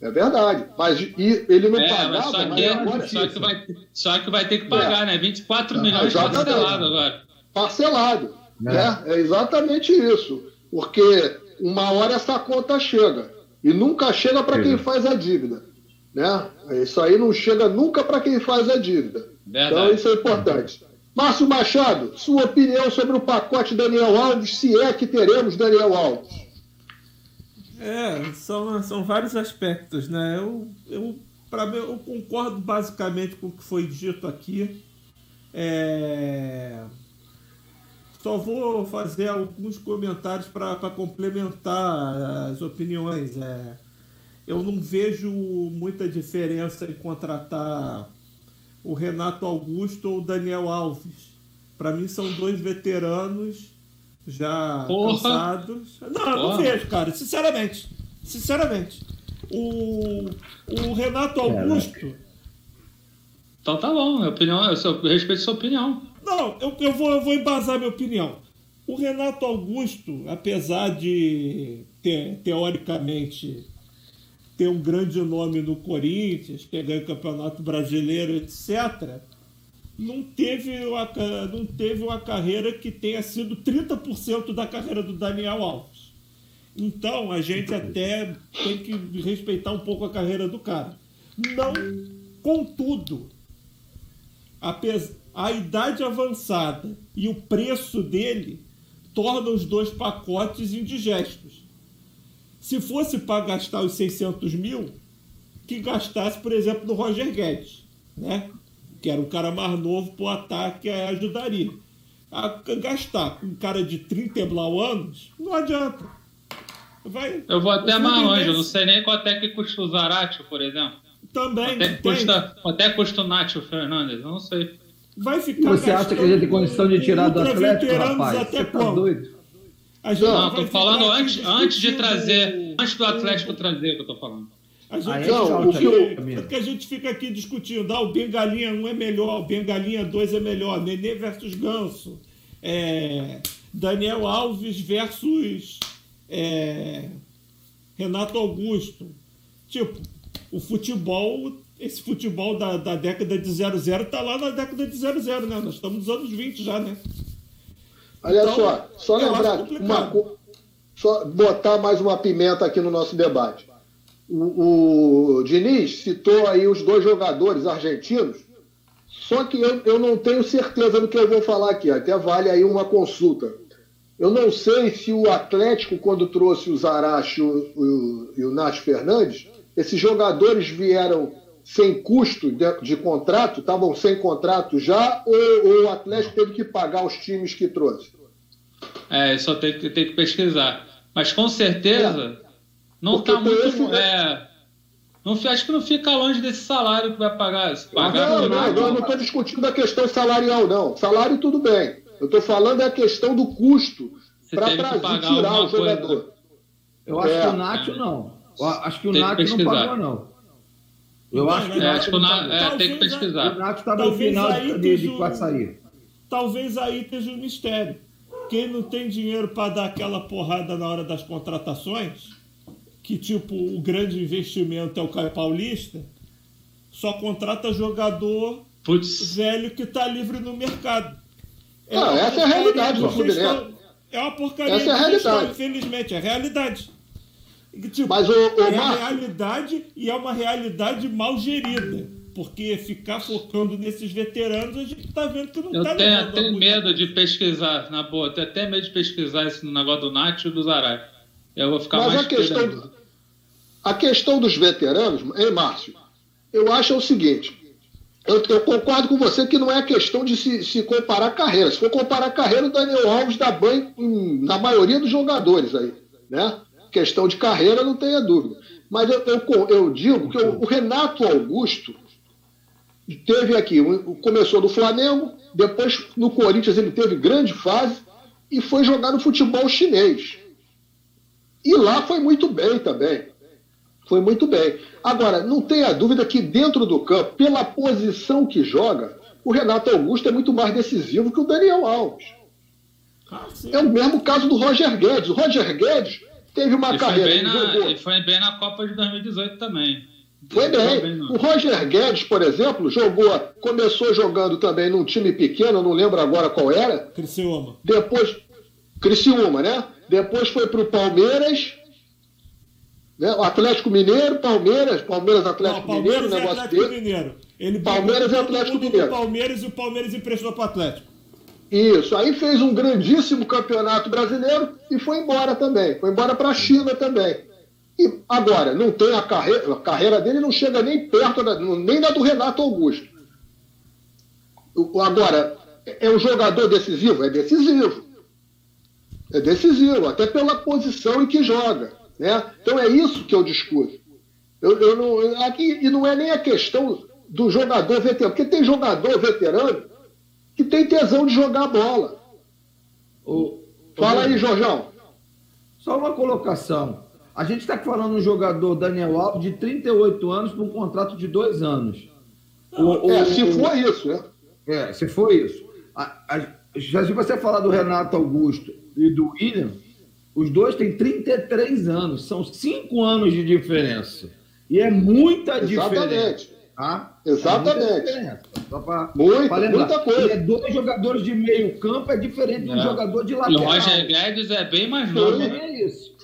É verdade. Mas e, ele não é, pagava,
só que, agora, só, que vai, só que vai ter que pagar, é. né? 24 é, milhões parcelado agora.
Parcelado. É. Né? é exatamente isso. Porque uma hora essa conta chega. E nunca chega para quem faz a dívida. Né? Isso aí não chega nunca para quem faz a dívida. Verdade. Então isso é importante. Márcio Machado, sua opinião sobre o pacote Daniel Alves, se é que teremos Daniel Alves.
É, são, são vários aspectos, né? Eu, eu, pra eu concordo basicamente com o que foi dito aqui. É... Só vou fazer alguns comentários para complementar as opiniões. É... Eu não vejo muita diferença em contratar o Renato Augusto ou o Daniel Alves. Para mim são dois veteranos já Porra. cansados. Não, Porra. não vejo, cara, sinceramente. Sinceramente. O, o Renato Augusto.
Então tá bom, minha opinião, eu, eu respeito sua opinião.
Não, eu, eu, vou, eu vou embasar minha opinião. O Renato Augusto, apesar de ter, teoricamente ter um grande nome no Corinthians, que ganhou o Campeonato Brasileiro, etc., não teve, uma, não teve uma carreira que tenha sido 30% da carreira do Daniel Alves. Então, a gente até tem que respeitar um pouco a carreira do cara. Não, contudo, a, a idade avançada e o preço dele tornam os dois pacotes indigestos. Se fosse para gastar os 600 mil, que gastasse, por exemplo, no Roger Guedes, né? Que era um cara mais novo para o ataque ajudaria. A gastar com um cara de 30 e blau anos, não adianta.
Vai, eu vou até mais longe, eu não sei nem quanto é que custa o Zaratio, por exemplo.
Também.
Até custa, até custa o Nacho Fernandes, eu não sei.
Vai ficar.
Você acha que a gente tem condição de tirar do Atlético, rapaz? Até Você tá doido?
gente não, tô falando antes, antes de trazer, antes do Atlético trazer que eu tô falando.
A gente, não, o que, eu, que a gente fica aqui discutindo, ah, o Bengalinha 1 é melhor, o Bengalinha 2 é melhor, Nenê versus Ganso, é, Daniel Alves versus é, Renato Augusto. Tipo, o futebol, esse futebol da, da década de 00 tá lá na década de 00, né? Nós estamos nos anos 20 já, né?
Olha então, só, só lembrar, uma, só botar mais uma pimenta aqui no nosso debate. O, o Diniz citou aí os dois jogadores argentinos, só que eu, eu não tenho certeza do que eu vou falar aqui, até vale aí uma consulta. Eu não sei se o Atlético, quando trouxe o Zaracho e o, o, Nath Fernandes, esses jogadores vieram sem custo de, de contrato, estavam sem contrato já, ou, ou, o Atlético teve que pagar os times que trouxe?
É, só tem, tem que pesquisar. Mas com certeza é. Não está muito. Esse, é, não, acho que não fica longe desse salário que vai pagar.
pagar não, não, não, eu não estou discutindo a questão salarial, não. Salário tudo bem. Eu estou falando da questão do custo para trazer, tirar o jogador. Coisa.
Eu acho é. que o Nacho não. Eu acho que o Nacho não pagou, não.
Eu acho que, é, acho que o Nath, é, tem que pesquisar.
O Nath está no final de, de sair.
Talvez aí esteja o um mistério. Quem não tem dinheiro para dar aquela porrada na hora das contratações, que tipo o grande investimento é o Caio Paulista, só contrata jogador Puts. velho que está livre no mercado.
É não, essa é a realidade do
É uma porcaria essa é a realidade. infelizmente, é a realidade. Tipo, Mas o, o é Mar... a realidade e é uma realidade mal gerida. Porque ficar focando nesses veteranos, a gente tá vendo que não
eu
tá
tenho, Eu tenho medo de pesquisar, na boa. Eu tenho até medo de pesquisar esse negócio do Nath e do Zarai. Eu vou ficar Mas mais
a questão, a questão dos veteranos, hein, Márcio? Eu acho o seguinte. Eu, eu, concordo com você que não é questão de se, se comparar carreira. Se for comparar carreira, o Daniel Alves dá banho na maioria dos jogadores aí. Né? Questão de carreira, não tenha dúvida. Mas eu, eu, eu digo que o, o Renato Augusto teve aqui, começou no Flamengo, depois no Corinthians ele teve grande fase e foi jogar no futebol chinês. E lá foi muito bem também. Foi muito bem. Agora, não tenha dúvida que dentro do campo, pela posição que joga, o Renato Augusto é muito mais decisivo que o Daniel Alves. Ah, é o mesmo caso do Roger Guedes. O Roger Guedes teve uma
ele
carreira.
Foi na, ele foi bem na Copa de 2018 também.
Foi bem. bem o Roger Guedes, por exemplo, jogou, começou jogando também num time pequeno, não lembro agora qual era.
Criciúma.
Depois, Criciúma, né? Depois foi para o Palmeiras. Né? O Atlético Mineiro, Palmeiras, Palmeiras, Atlético não, Palmeiras Mineiro, negócio Atlético dele. Mineiro.
Ele Palmeiras e Atlético Mineiro. Palmeiras e o Palmeiras emprestou para o Atlético.
Isso, aí fez um grandíssimo campeonato brasileiro e foi embora também. Foi embora para a China também. E agora, não tem a carreira, a carreira dele não chega nem perto, da, nem da do Renato Augusto. Agora, é um jogador decisivo? É decisivo. É decisivo, até pela posição em que joga. Né? Então é isso que eu discuto. Eu, eu não, aqui, e não é nem a questão do jogador veterano, porque tem jogador veterano que tem tesão de jogar bola. O, Fala aí, Jorjão.
Só uma colocação. A gente está falando um jogador, Daniel Alves, de 38 anos, com um contrato de dois anos.
O, é, o, se for isso, né?
É, se for isso. A, a, se você falar do Renato Augusto e do William, os dois têm 33 anos, são cinco anos de diferença. E é muita Exatamente. diferença.
Tá? Exatamente.
É muita, Muito, muita coisa. E é dois jogadores de meio campo é diferente de um jogador de lateral.
E o Roger Guedes é bem mais novo.
Né? É isso.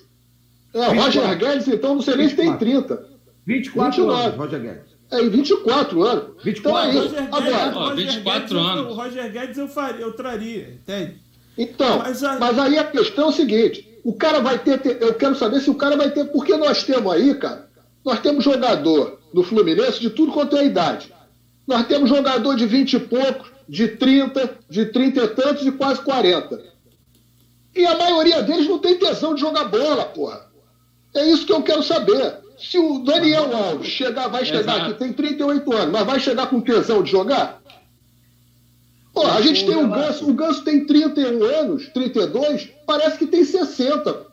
É, o Roger Guedes, então, não sei nem se tem 30.
24 29. anos, Roger Guedes.
É, em 24 anos.
24 então é
isso. Agora, ó, 24 Guedes, anos. O Roger Guedes eu, faria, eu traria, entende?
Então, mas aí... mas aí a questão é o seguinte: o cara vai ter, ter, Eu quero saber se o cara vai ter. Porque nós temos aí, cara, nós temos jogador no Fluminense de tudo quanto é idade. Nós temos jogador de 20 e poucos, de 30, de 30 e tantos e quase 40. E a maioria deles não tem tesão de jogar bola, porra. É isso que eu quero saber. Se o Daniel Alves chegar, vai chegar Exato. aqui, tem 38 anos, mas vai chegar com tesão de jogar? Pô, a gente tem o Ganso, o Ganso tem 31 anos, 32, parece que tem 60.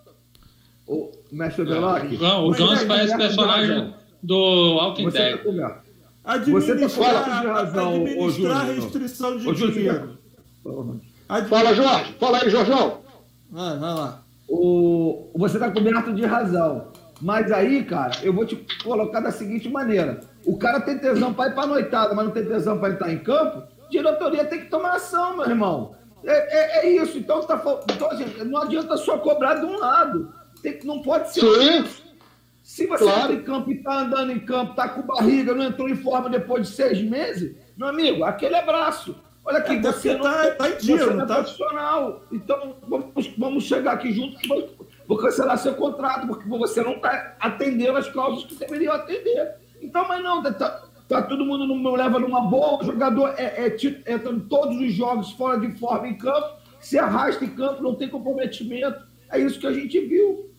O mestre Veloc.
O Ganso parece personagem do Walking Dead.
Você está falando de razão, administrar a restrição de dinheiro.
Fala, Jorge. Fala aí, Jorjão.
Vai, vai lá. O... Você está coberto de razão. Mas aí, cara, eu vou te colocar da seguinte maneira. O cara tem tesão para ir para noitada, mas não tem tesão para estar em campo. Diretoria tem que tomar ação, meu irmão. É, é, é isso. Então, tá, então assim, não adianta só cobrar de um lado. Tem, não pode ser.
Sim.
Se você claro. entra em campo e está andando em campo, está com barriga, não entrou em forma depois de seis meses, meu amigo, aquele abraço. Olha aqui, Até você não tá, tá em dia, você não é tá? profissional. Então, vamos, vamos chegar aqui juntos vou cancelar seu contrato, porque você não está atendendo as causas que deveriam atender. Então, mas não, tá, tá todo mundo no, leva numa boa, o jogador é, é, entra em todos os jogos fora de forma em campo, se arrasta em campo, não tem comprometimento. É isso que a gente viu.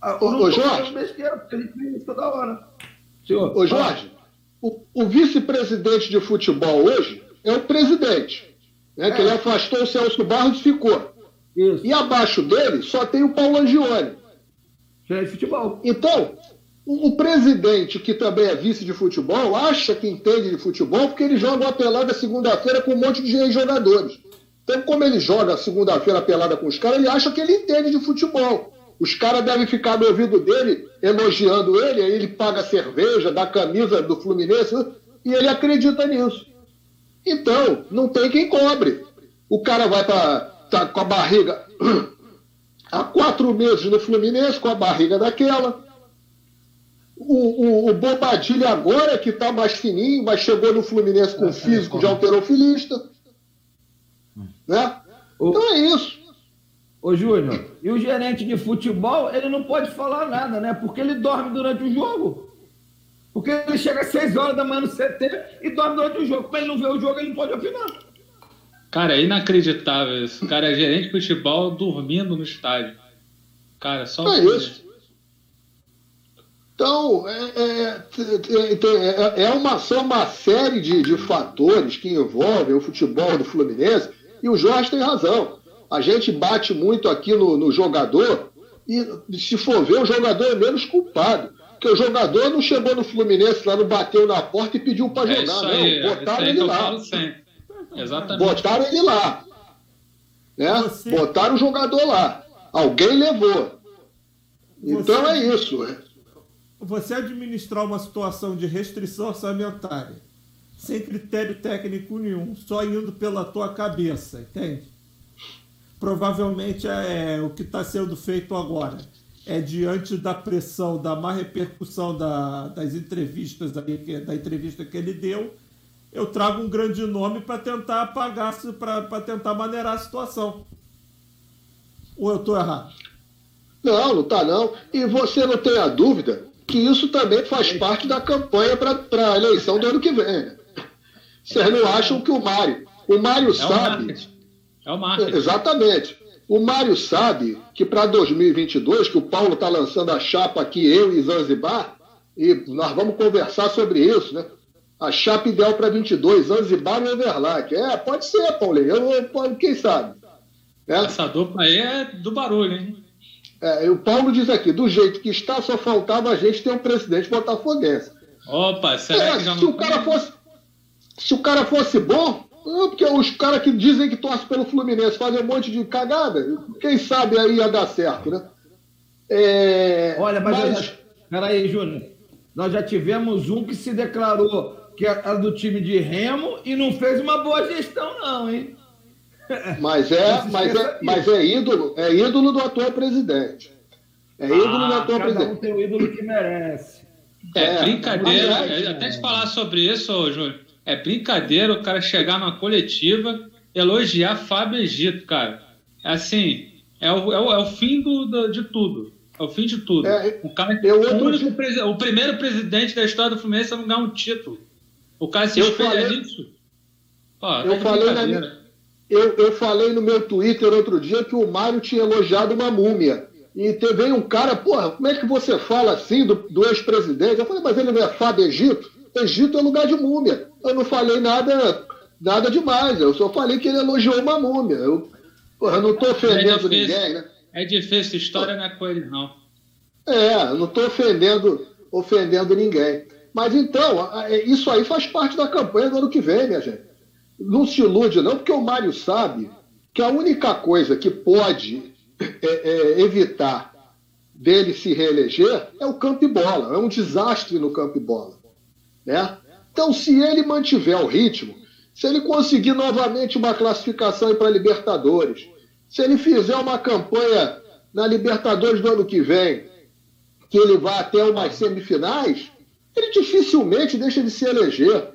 Ah, ô, ô Jorge. Besteira, porque a gente vê isso toda hora. Senhor, ô, Jorge, o, o vice-presidente de futebol hoje é o presidente. Né, é. Que ele afastou o Celso Barros e ficou. Isso. E abaixo dele só tem o Paulo Angione.
é de futebol.
Então, o, o, presidente, que também é vice de futebol, acha que entende de futebol porque ele joga uma pelada segunda-feira com um monte de jogadores. Então, como ele joga segunda-feira pelada com os caras, ele acha que ele entende de futebol. Os caras devem ficar no ouvido dele, elogiando ele, aí ele paga cerveja, dá camisa do Fluminense, e ele acredita nisso. Então, não tem quem cobre. O cara vai para tá com a barriga há quatro meses no Fluminense, com a barriga daquela, O, o, o Bobadilha agora que está mais fininho, mas chegou no Fluminense com é, físico de alterofilista. Né? Então é isso.
Ô, Júnior, e o gerente de futebol, ele não pode falar nada, né? Porque ele dorme durante o jogo. Porque ele chega às 6 horas da manhã no CT e dorme durante o jogo. Como ele não vê o jogo, ele não pode opinar.
Cara, é inacreditável isso. O cara é gerente de futebol dormindo no estádio. Cara, só.
É isso. Então, é, é, é, é, uma, são uma série de, de fatores que envolvem o futebol do Fluminense, e o Jorge tem razão. A gente bate muito aqui no, no jogador, e se for ver, o jogador é menos culpado. Porque o jogador não chegou no Fluminense lá, não bateu na porta e pediu para é jogar, aí, não. Botaram ele lá.
Exatamente.
Botaram ele lá. Né? Você... Botaram o jogador lá. Alguém levou. Então Você... é isso. É.
Você administrar uma situação de restrição orçamentária sem critério técnico nenhum, só indo pela tua cabeça, entende? Provavelmente é, é o que está sendo feito agora é diante da pressão, da má repercussão da, das entrevistas, da, da entrevista que ele deu, eu trago um grande nome para tentar apagar, para tentar maneirar a situação. Ou eu estou errado?
Não, não está não. E você não tem a dúvida que isso também faz parte da campanha para a eleição do ano que vem. Vocês não acham que o Mário. O Mário é sabe.
O é o marketing.
Exatamente. O Mário sabe que para 2022, que o Paulo está lançando a chapa aqui, eu e Zanzibar, e nós vamos conversar sobre isso, né? A chapa ideal para 22, Zanzibar e Overlack. É, pode ser, Paulinho. Eu, eu, quem sabe?
É. Essa dupla aí é do barulho, hein?
É, o Paulo diz aqui, do jeito que está, só faltava a gente ter um presidente botafoguense.
Opa, será é, que já
se não... O cara fosse, se o cara fosse bom, não, porque os caras que dizem que torcem pelo Fluminense fazem um monte de cagada, quem sabe aí ia dar certo, né?
É, Olha, mas. mas... Peraí, Júnior. Nós já tivemos um que se declarou que era do time de Remo e não fez uma boa gestão, não, hein?
Mas é, mas é, mas é ídolo, é ídolo do atual presidente. É ídolo ah, do atual cada presidente. Um
tem o ídolo que merece.
É, é brincadeira. É, até de falar sobre isso, Júnior é brincadeira o cara chegar numa coletiva elogiar Fábio Egito, cara. É assim, é o, é o, é o fim do, do, de tudo. É o fim de tudo. É, o cara é o, único, dia... o primeiro presidente da história do Fluminense a não ganhar um título. O cara se espelha falei... nisso.
Pô, eu, tá falei na eu, eu falei no meu Twitter outro dia que o Mário tinha elogiado uma múmia. E veio um cara, porra, como é que você fala assim do, do ex-presidente? Eu falei, mas ele não é Fábio Egito? Egito é lugar de múmia. Eu não falei nada, nada demais. Eu só falei que ele elogiou uma múmia. Eu, porra, não estou ofendendo é ninguém, né?
É difícil, história não é ele, não.
É, não estou ofendendo, ofendendo ninguém. Mas então, isso aí faz parte da campanha do ano que vem, minha gente. Não se ilude, não, porque o Mário sabe que a única coisa que pode é, é, evitar dele se reeleger é o campo e bola. É um desastre no campo e bola. Né? Então, se ele mantiver o ritmo, se ele conseguir novamente uma classificação para a Libertadores, se ele fizer uma campanha na Libertadores do ano que vem, que ele vá até umas semifinais, ele dificilmente deixa de se eleger.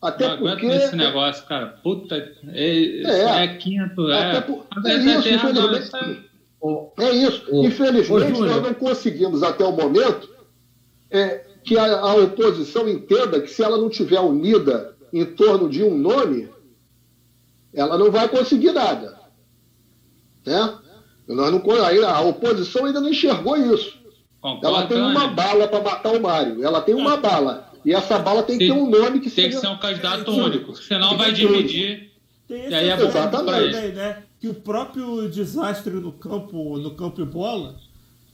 Até não porque.
esse negócio, cara. Puta. É, é, é quinto. É, por,
é isso, infelizmente. É isso. Infelizmente, nós não conseguimos até o momento é, que a, a oposição entenda que se ela não tiver unida em torno de um nome, ela não vai conseguir nada. Né? Nós não, a oposição ainda não enxergou isso. Concordo, ela tem uma né? bala para matar o Mário. Ela tem uma bala. E essa bala tem, tem que ter um nome que
Tem
seja...
que ser um candidato único, senão vai dividir.
Tem esse e aí é Exatamente. Também, né? Que o próprio desastre no campo, no campo e bola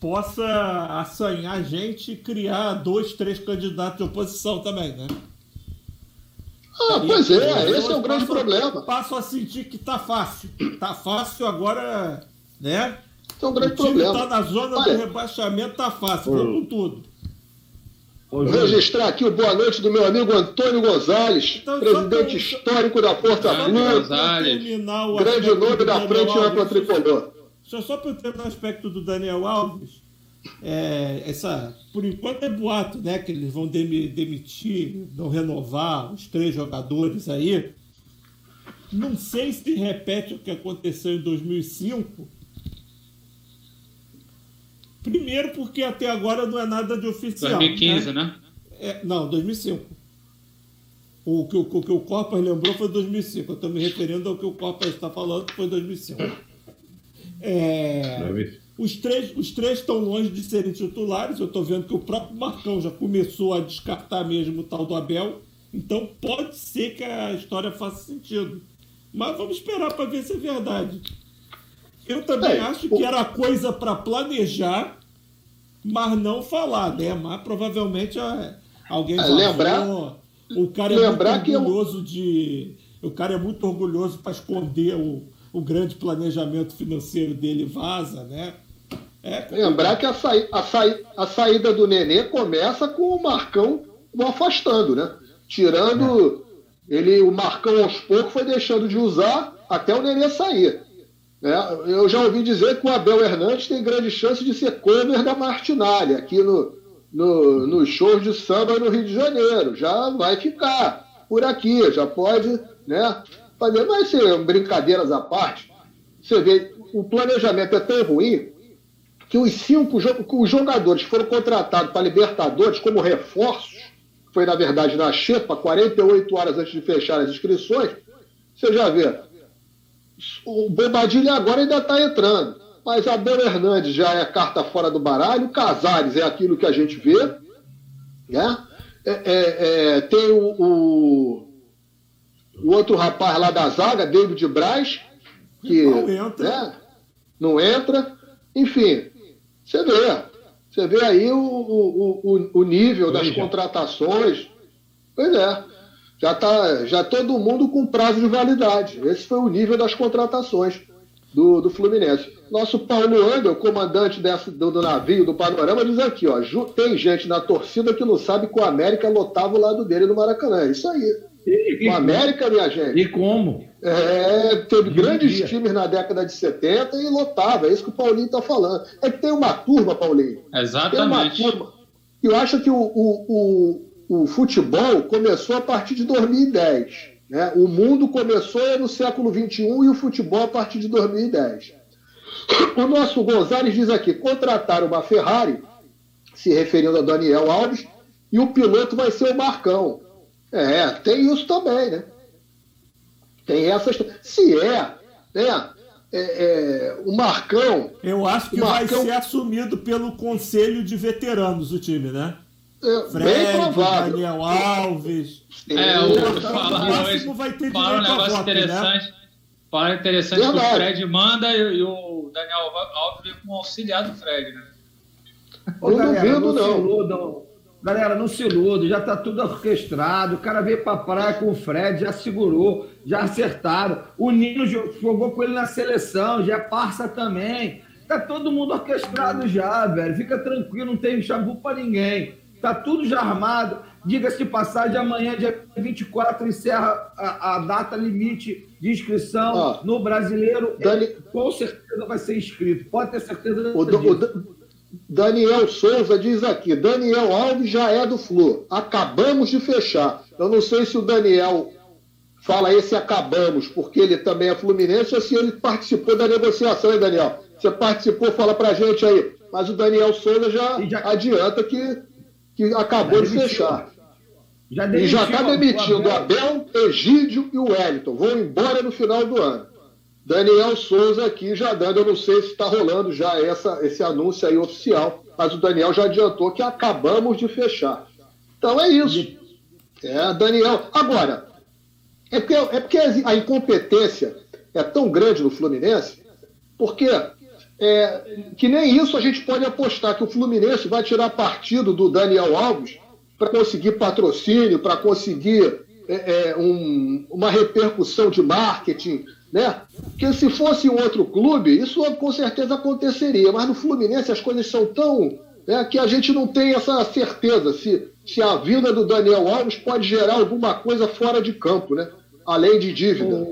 possa assanhar gente e criar dois, três candidatos de oposição também, né?
Ah, pois é, esse é o grande problema.
Passo a sentir que tá fácil. Tá fácil agora, né?
É um grande o time problema.
tá na zona Olha, do rebaixamento, tá fácil, vamos com tudo.
Vou registrar aqui o boa noite do meu amigo Antônio Gonzalez, então, presidente histórico da Porta Cruz, grande nome da frente ampla tricolor.
Só, só para ter o aspecto do Daniel Alves, é, essa, por enquanto é boato, né? Que eles vão demitir, não renovar os três jogadores aí. Não sei se repete o que aconteceu em 2005. Primeiro porque até agora não é nada de oficial.
2015, né? né?
É, não, 2005. O que o, o, que o Copas lembrou foi 2005. Eu estou me referindo ao que o Copas está falando, que foi 2005. É, os, três, os três estão longe de serem titulares. Eu estou vendo que o próprio Marcão já começou a descartar mesmo o tal do Abel. Então pode ser que a história faça sentido. Mas vamos esperar para ver se é verdade. Eu também é, acho que era coisa para planejar, mas não falar, né? Mas provavelmente alguém
é, lembrar,
o cara é lembrar muito orgulhoso eu... de. O cara é muito orgulhoso para esconder o, o grande planejamento financeiro dele vaza, né?
É, lembrar que a, saí, a, saí, a saída do Nenê começa com o Marcão o afastando, né? Tirando é. ele, o Marcão aos poucos foi deixando de usar até o Nenê sair. É, eu já ouvi dizer que o Abel Hernandes tem grande chance de ser cover da Martinalha aqui no, no, shows de samba no Rio de Janeiro. Já vai ficar por aqui, já pode né, fazer. Mas ser brincadeiras à parte, você vê, o planejamento é tão ruim que os cinco os jogadores que foram contratados para Libertadores como reforços, foi na verdade na Xepa, 48 horas antes de fechar as inscrições, você já vê, o Bobadilha agora ainda está entrando. Mas Abel Hernandes já é carta fora do baralho, Casares é aquilo que a gente vê. Né? É, é, é, tem o, o, o, outro rapaz lá da zaga, David Braz, que não entra. Né? não entra. Enfim, você vê. Você vê aí o, o, o nível das contratações. Pois é já está já todo mundo com prazo de validade. Esse foi o nível das contratações do, do Fluminense. Nosso Paulo Angel, comandante dessa, do, do, navio do Panorama, diz aqui: ó, tem gente na torcida que não sabe que o América lotava o lado dele no Maracanã. Isso aí. E, o América, minha gente.
E como?
É, teve grandes dia. times na década de 70 e lotava. É isso que o Paulinho está falando. É que tem uma turma, Paulinho.
Exatamente.
Tem uma turma. Eu acho que o, o o futebol começou a partir de 2010. Né? O mundo começou no século XXI e o futebol a partir de 2010. O nosso Gonzalez diz aqui: contrataram uma Ferrari, se referindo a Daniel Alves, e o piloto vai ser o Marcão. É, tem isso também, né? Tem essas. Se é, né? É, é, o Marcão.
Eu acho que Marcão... vai ser assumido pelo Conselho de Veteranos o time, né?
É, Fred, bem provável.
Daniel Alves.
É, o, falaram, hoje, vai ter falaram um negócio voto, né? interessante. Né? Falaram interessante Verdade. que o Fred manda e, e, o Daniel Alves vem como auxiliar do Fred, né?
Ô, não galera, duvido, não. Iludam. Galera, não se iluda, já tá tudo orquestrado. O cara veio pra praia com o Fred, já segurou, já acertaram. O Nino jogou com ele na seleção, já é parça também. Tá todo mundo orquestrado já, velho. Fica tranquilo, não tem chabu pra ninguém. Está tudo já armado. Diga-se de passagem, amanhã, dia 24, encerra a, a data limite de inscrição no brasileiro. Dani... com certeza vai ser inscrito. Pode ter certeza
o,
disso.
O Daniel Souza diz aqui: Daniel Alves já é do Flu. Acabamos de fechar. Eu não sei se o Daniel fala esse acabamos, porque ele também é fluminense, ou se ele participou da negociação, hein, Daniel? Você participou, fala pra gente aí. Mas o Daniel Souza já, já... adianta que que acabou de fechar. Já e já está demitindo o Abel, Egídio e o Wellington. Vão embora no final do ano. Daniel Souza aqui já dando, eu não sei se está rolando já essa, esse anúncio aí oficial, mas o Daniel já adiantou que acabamos de fechar. Então é isso. É, Daniel. Agora, é porque, é porque a incompetência é tão grande no Fluminense, porque é, que nem isso a gente pode apostar que o Fluminense vai tirar partido do Daniel Alves para conseguir patrocínio, para conseguir é, é, um, uma repercussão de marketing, né? Porque se fosse um outro clube, isso com certeza aconteceria. Mas no Fluminense as coisas são tão né, que a gente não tem essa certeza se, se a vinda do Daniel Alves pode gerar alguma coisa fora de campo, né? Além de dívida.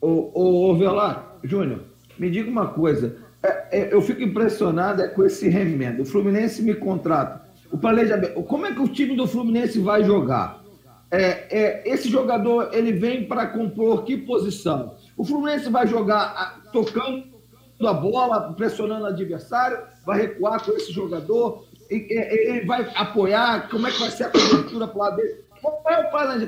Ô, ô Velar, Júnior, me diga uma coisa. é, é, eu fico impressionado é com esse rendimento. O Fluminense me contrata. O planejamento. Como é que o time do Fluminense vai jogar? É, é, esse jogador ele vem para compor que posição? O Fluminense vai jogar tocando a bola, pressionando o adversário, vai recuar com esse jogador, ele vai apoiar, como é que vai ser a cobertura para lado dele?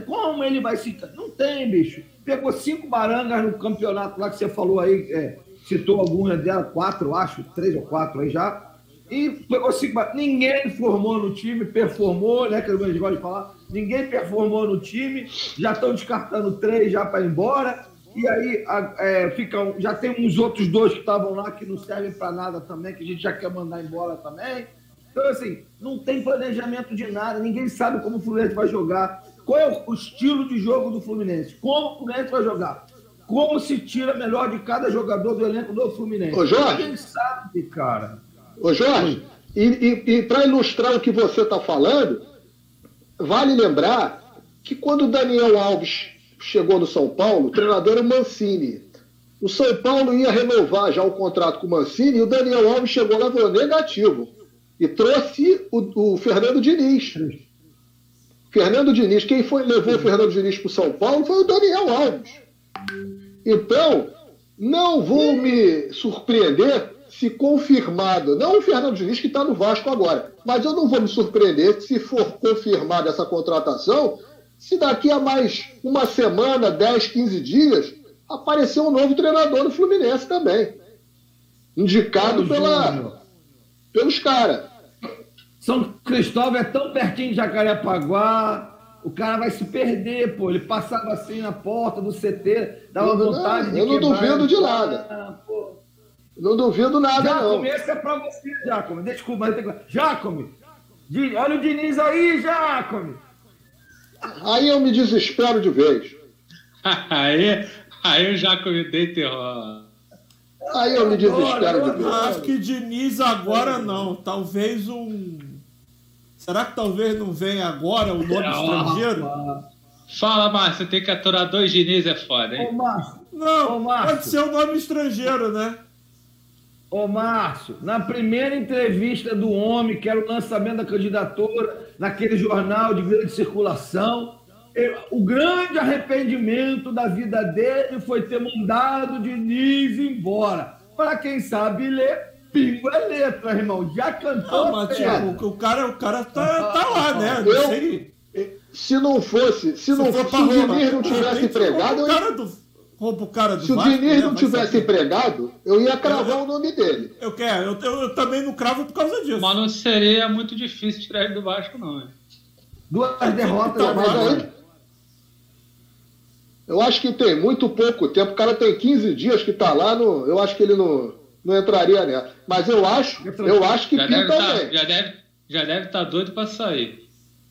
Como ele vai se. Não tem, bicho. Pegou cinco barangas no campeonato lá que você falou aí, é, citou algumas delas, quatro, acho, três ou quatro aí já. E pegou cinco Ninguém formou no time, performou, né? Que eu gosto de falar. Ninguém performou no time, já estão descartando três já para ir embora. E aí é, ficam, já tem uns outros dois que estavam lá que não servem para nada também, que a gente já quer mandar embora também. Então, assim, não tem planejamento de nada, ninguém sabe como o Fluminense vai jogar. Qual é o estilo de jogo do Fluminense? Como o Fluminense vai jogar? Como se tira melhor de cada jogador do elenco do Fluminense?
Ô, Jorge.
Ninguém sabe, cara.
Ô, Jorge, e, e, e para ilustrar o que você está falando, vale lembrar que quando o Daniel Alves chegou no São Paulo, o treinador era o Mancini. O São Paulo ia renovar já o contrato com o Mancini e o Daniel Alves chegou lá e falou negativo. E trouxe o, o Fernando Diniz. Fernando Diniz, quem foi levou o Fernando Diniz para o São Paulo foi o Daniel Alves. Então, não vou me surpreender se confirmado, não o Fernando Diniz que está no Vasco agora, mas eu não vou me surpreender se for confirmada essa contratação, se daqui a mais uma semana, 10, 15 dias, aparecer um novo treinador no Fluminense também. Indicado pela, pelos caras.
São Cristóvão é tão pertinho de Jacarepaguá, o cara vai se perder, pô. Ele passava assim na porta do CT, dava
eu,
vontade
não,
de
Eu não duvido de nada. Ah, não duvido nada,
Jacome, não. esse é pra você, Jacome. Desculpa, mas tem que... Jacome, olha o Diniz aí, Jacome.
Aí eu me desespero de vez.
aí, aí o Jacome deita e rola.
Aí eu me desespero de vez.
Acho que Diniz agora não. Talvez um. Será que talvez não venha agora o nome estrangeiro?
Fala, Márcio, tem que aturar dois Diniz, é foda, hein?
Ô, Márcio.
Não, Ô, Márcio. pode ser o um nome estrangeiro, né?
Ô, Márcio, na primeira entrevista do homem, que era o lançamento da candidatura, naquele jornal de grande circulação, o grande arrependimento da vida dele foi ter mandado o Diniz embora. Para quem sabe ler, pingo é letra, irmão. Já cantou.
Não, mas, Tiago, o cara, o cara tá, tá lá, né? Não
eu, sei. Se não fosse, se, se não fosse, se o Diniz não tivesse empregado. O cara do,
rouba o cara do
Se
Vasco,
o Diniz né? não tivesse empregado, eu ia cravar
eu,
o nome dele.
Eu quero, eu, eu, eu, também não cravo por causa disso.
Mas não seria muito difícil tirar ele do Vasco, não. Né?
Duas derrotas,
então, mas aí, eu acho que tem muito pouco tempo. O cara tem 15 dias que está lá, no, eu acho que ele não, não entraria nela. Mas eu acho, eu acho que
já
pinta
deve tá, alguém. Já deve já deve estar tá doido para sair.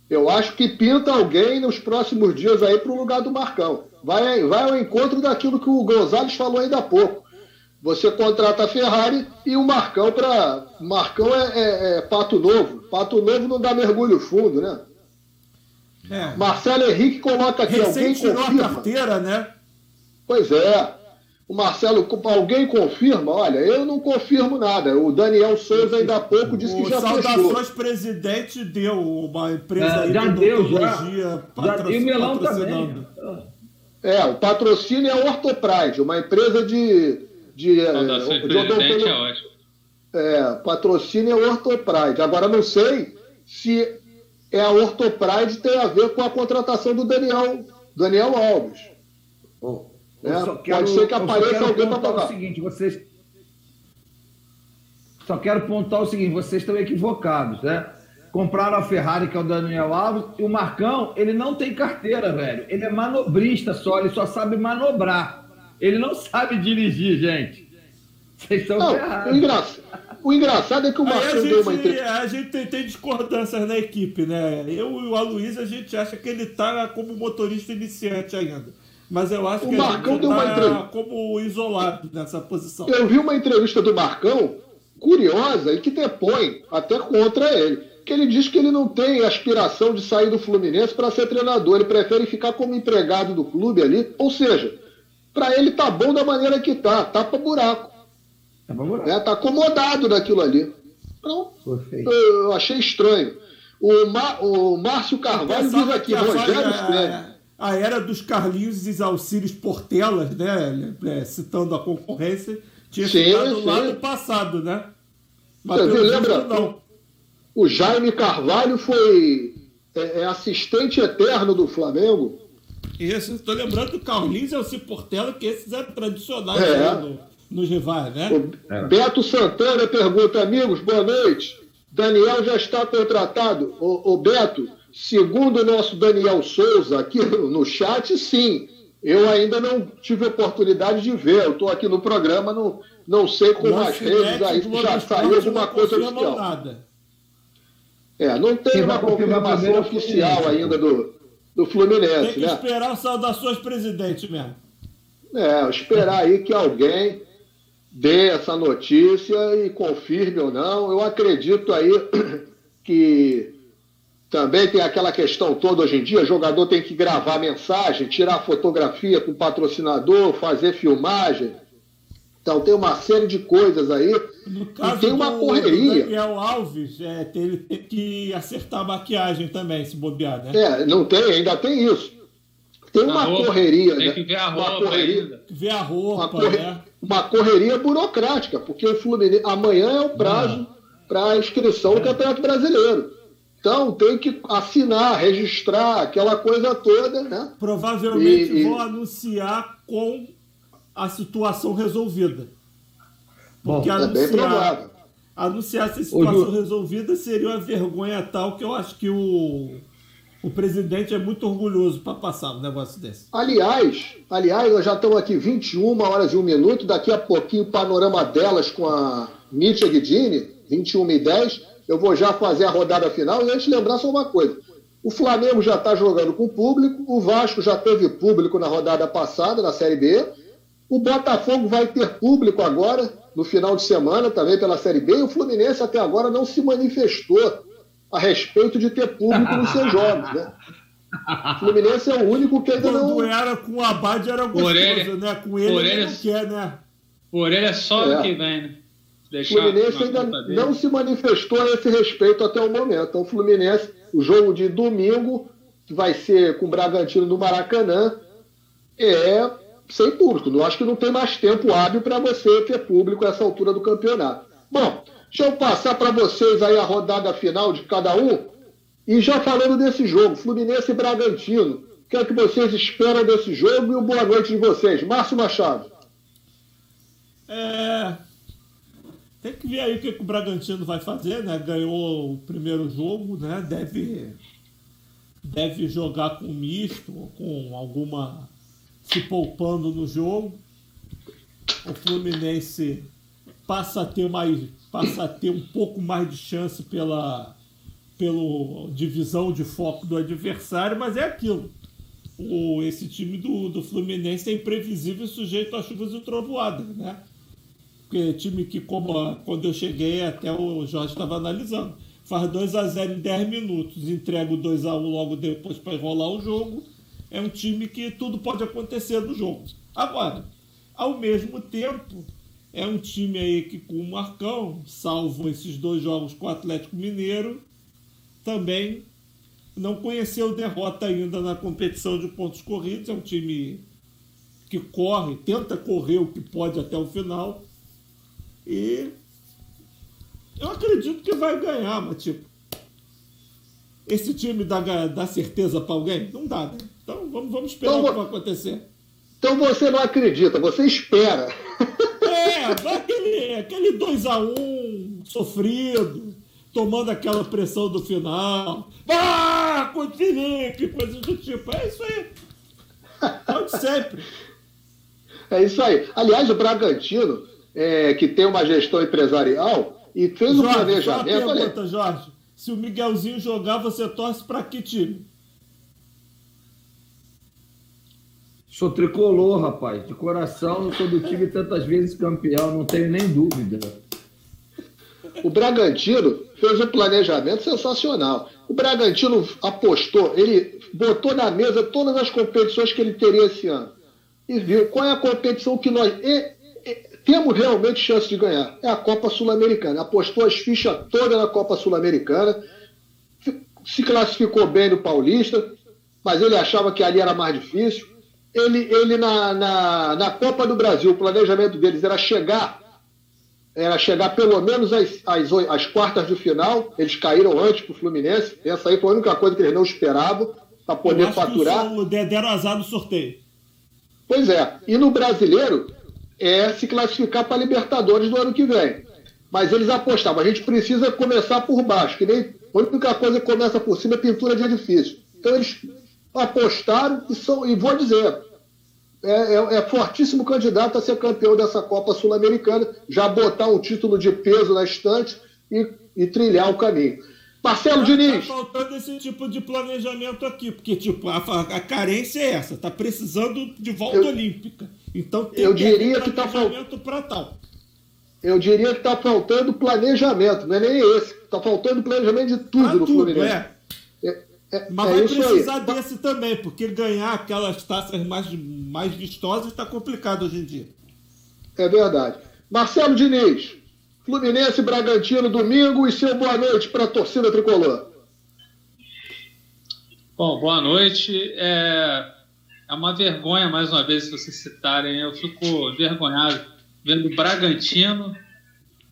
Eu acho que pinta alguém nos próximos dias aí para o lugar do Marcão. Vai, vai ao encontro daquilo que o Gonzalez falou ainda há pouco. Você contrata a Ferrari e o Marcão para. Marcão é, é, é, pato novo. Pato novo não dá mergulho fundo, né? É. Marcelo Henrique coloca aqui, alguém confirma.
a carteira, né?
Pois é. O Marcelo, alguém confirma? Olha, eu não confirmo nada. O Daniel Souza ainda há pouco disse que já
Saudações
fechou.
Saudações Presidente deu uma empresa
é, já
de
deu,
já.
Patro... Já deu patrocinando. Também.
É, o patrocínio é a Ortopride, uma empresa de... de,
Saudações de Presidente é ótimo.
É, patrocínio é Ortopride. Agora, não sei se é a Ortopride tem a ver com a contratação do Daniel, Daniel Alves.
Oh, é, quero, pode ser que apareça alguém para pagar. o seguinte, vocês só quero pontuar o seguinte, vocês estão equivocados, né? Compraram a Ferrari, que é o Daniel Alves, e o Marcão, ele não tem carteira, velho. Ele é manobrista só, ele só sabe manobrar. Ele não sabe dirigir, gente. Vocês estão
não, errados. Engraçado. O engraçado é que o Marcão deu uma entrevista.
A gente tem, tem, discordâncias na equipe, né? Eu e o Aloysio, a gente acha que ele tá como motorista iniciante ainda. Mas eu acho o que Marcão ele deu tá uma entrevista. como isolado nessa posição.
Eu vi uma entrevista do Marcão curiosa e que depõe até contra ele. Que ele diz que ele não tem aspiração de sair do Fluminense para ser treinador, ele prefere ficar como empregado do clube ali. Ou seja, para ele tá bom da maneira que tá, tapa buraco. Está é, tá acomodado naquilo ali. Então, eu achei estranho. O, Ma, o Márcio Carvalho diz aqui, Rogério
Ceni. A era dos Carlinhos e Alcírios Portelas, né? É, citando a concorrência, tinha sim, ficado lá no passado, né?
Mas Você lembra? Não. O Jaime Carvalho foi é, é assistente eterno do Flamengo.
Isso, estou lembrando do Carlinhos e Alcir Portela, que esses eram tradicionais é. no, nos rivais, né?
O Beto Santana pergunta, amigos, boa noite. Daniel já está contratado. O, o Beto, segundo o nosso Daniel Souza aqui no chat, sim. Eu ainda não tive oportunidade de ver. Eu estou aqui no programa, não, não sei como as redes aí já saiu alguma coisa oficial. Nada. É, não tem uma confirmação oficial ainda do, do Fluminense. Tem
que
né?
esperar saudações presidente mesmo.
É, esperar aí que alguém dê essa notícia e confirme ou não. Eu acredito aí que também tem aquela questão toda hoje em dia, jogador tem que gravar mensagem, tirar fotografia com o patrocinador, fazer filmagem. Então tem uma série de coisas aí.
No caso e tem uma do, correria. Do Daniel Alves, é, tem que acertar a maquiagem também, se bobear, né?
É, não tem, ainda tem isso. Tem uma roupa, correria.
Tem né? que ver a roupa.
Uma correria, ver a roupa,
uma, corre... né? uma correria burocrática, porque o Fluminense amanhã é o prazo ah. para a inscrição no Campeonato Brasileiro. Então tem que assinar, registrar, aquela coisa toda, né?
Provavelmente e, vão e... anunciar com a situação resolvida. Porque Bom, anunciar, é anunciar essa situação resolvida seria uma vergonha tal que eu acho que o o presidente é muito orgulhoso para passar um negócio desse.
Aliás, aliás, nós já estamos aqui 21 horas e 1 minuto, daqui a pouquinho o panorama delas com a Nietzsche Guidini, 21 e 10. Eu vou já fazer a rodada final e antes lembrar só uma coisa. O Flamengo já está jogando com público, o Vasco já teve público na rodada passada, na Série B. O Botafogo vai ter público agora, no final de semana, também pela Série B. E o Fluminense até agora não se manifestou a respeito de ter público nos seus jogos, né? O Fluminense é o único que ainda
Quando
não.
era com o Abad era gostoso, orelha, né? Com ele orelha, ele não quer, né?
Orelha só é. que vem, né?
O Fluminense ainda não se manifestou a esse respeito até o momento. Então, o Fluminense, o jogo de domingo, que vai ser com o Bragantino no Maracanã, é sem público. Eu acho que não tem mais tempo hábil para você ter público a essa altura do campeonato. Bom, Deixa eu passar para vocês aí a rodada final de cada um. E já falando desse jogo, Fluminense e Bragantino. O que é que vocês esperam desse jogo e o boa noite de vocês? Márcio Machado.
É... Tem que ver aí o que, que o Bragantino vai fazer, né? Ganhou o primeiro jogo, né? Deve, deve jogar com misto, com alguma. se poupando no jogo. O Fluminense passa a ter mais passa a ter um pouco mais de chance pela, pela divisão de foco do adversário, mas é aquilo. O, esse time do, do Fluminense é imprevisível e sujeito a chuvas e trovoadas, né? Porque time que, como quando eu cheguei, até o Jorge estava analisando, faz 2 a 0 em 10 minutos, entrega o 2 a 1 logo depois para enrolar o jogo, é um time que tudo pode acontecer no jogo. Agora, ao mesmo tempo, é um time aí que com o Marcão, salvo esses dois jogos com o Atlético Mineiro, também não conheceu derrota ainda na competição de pontos corridos. É um time que corre, tenta correr o que pode até o final. E eu acredito que vai ganhar, mas tipo, esse time dá, dá certeza para alguém? Não dá, né? Então vamos, vamos esperar então, o que vai acontecer.
Então você não acredita, você espera.
É, aquele, aquele 2x1 um, sofrido, tomando aquela pressão do final. Vá, com o Felipe, coisas do tipo. É isso aí. Pode sempre.
É isso aí. Aliás, o Bragantino, é, que tem uma gestão empresarial e fez Jorge, um planejamento.
Só uma pergunta, Jorge. Se o Miguelzinho jogar, você torce para que time?
Sou tricolor, rapaz. De coração, sou do time tantas vezes campeão, não tenho nem dúvida.
O Bragantino fez um planejamento sensacional. O Bragantino apostou, ele botou na mesa todas as competições que ele teria esse ano. E viu qual é a competição que nós temos realmente chance de ganhar. É a Copa Sul-Americana. Apostou as fichas todas na Copa Sul-Americana, se classificou bem no Paulista, mas ele achava que ali era mais difícil. Ele, ele na, na, na Copa do Brasil, o planejamento deles era chegar era chegar pelo menos às, às, às quartas de final. Eles caíram antes para o Fluminense. Essa aí foi a única coisa que eles não esperavam para poder faturar.
Que deram azar no sorteio.
Pois é. E no brasileiro é se classificar para a Libertadores do ano que vem. Mas eles apostavam, a gente precisa começar por baixo, que nem a única coisa que começa por cima é pintura de edifício. Então eles apostaram e, são, e vou dizer, é, é, é, fortíssimo candidato a ser campeão dessa Copa Sul-Americana, já botar um título de peso na estante e, e trilhar o caminho. Marcelo tá, Diniz.
Tá faltando esse tipo de planejamento aqui, porque tipo, a, a carência é essa, tá precisando de volta eu, olímpica. Então tem
eu diria que tá faltando
para tal.
Eu diria que está faltando planejamento, não é nem esse. Está faltando planejamento de tudo pra no tudo, Fluminense. É.
É, Mas é vai precisar aí. desse também, porque ganhar aquelas taças mais, mais vistosas está complicado hoje em dia.
É verdade. Marcelo Diniz, Fluminense Bragantino, domingo, e seu boa noite para a torcida tricolor.
Bom, boa noite. É, é uma vergonha, mais uma vez, se vocês citarem. Eu fico envergonhado vendo o Bragantino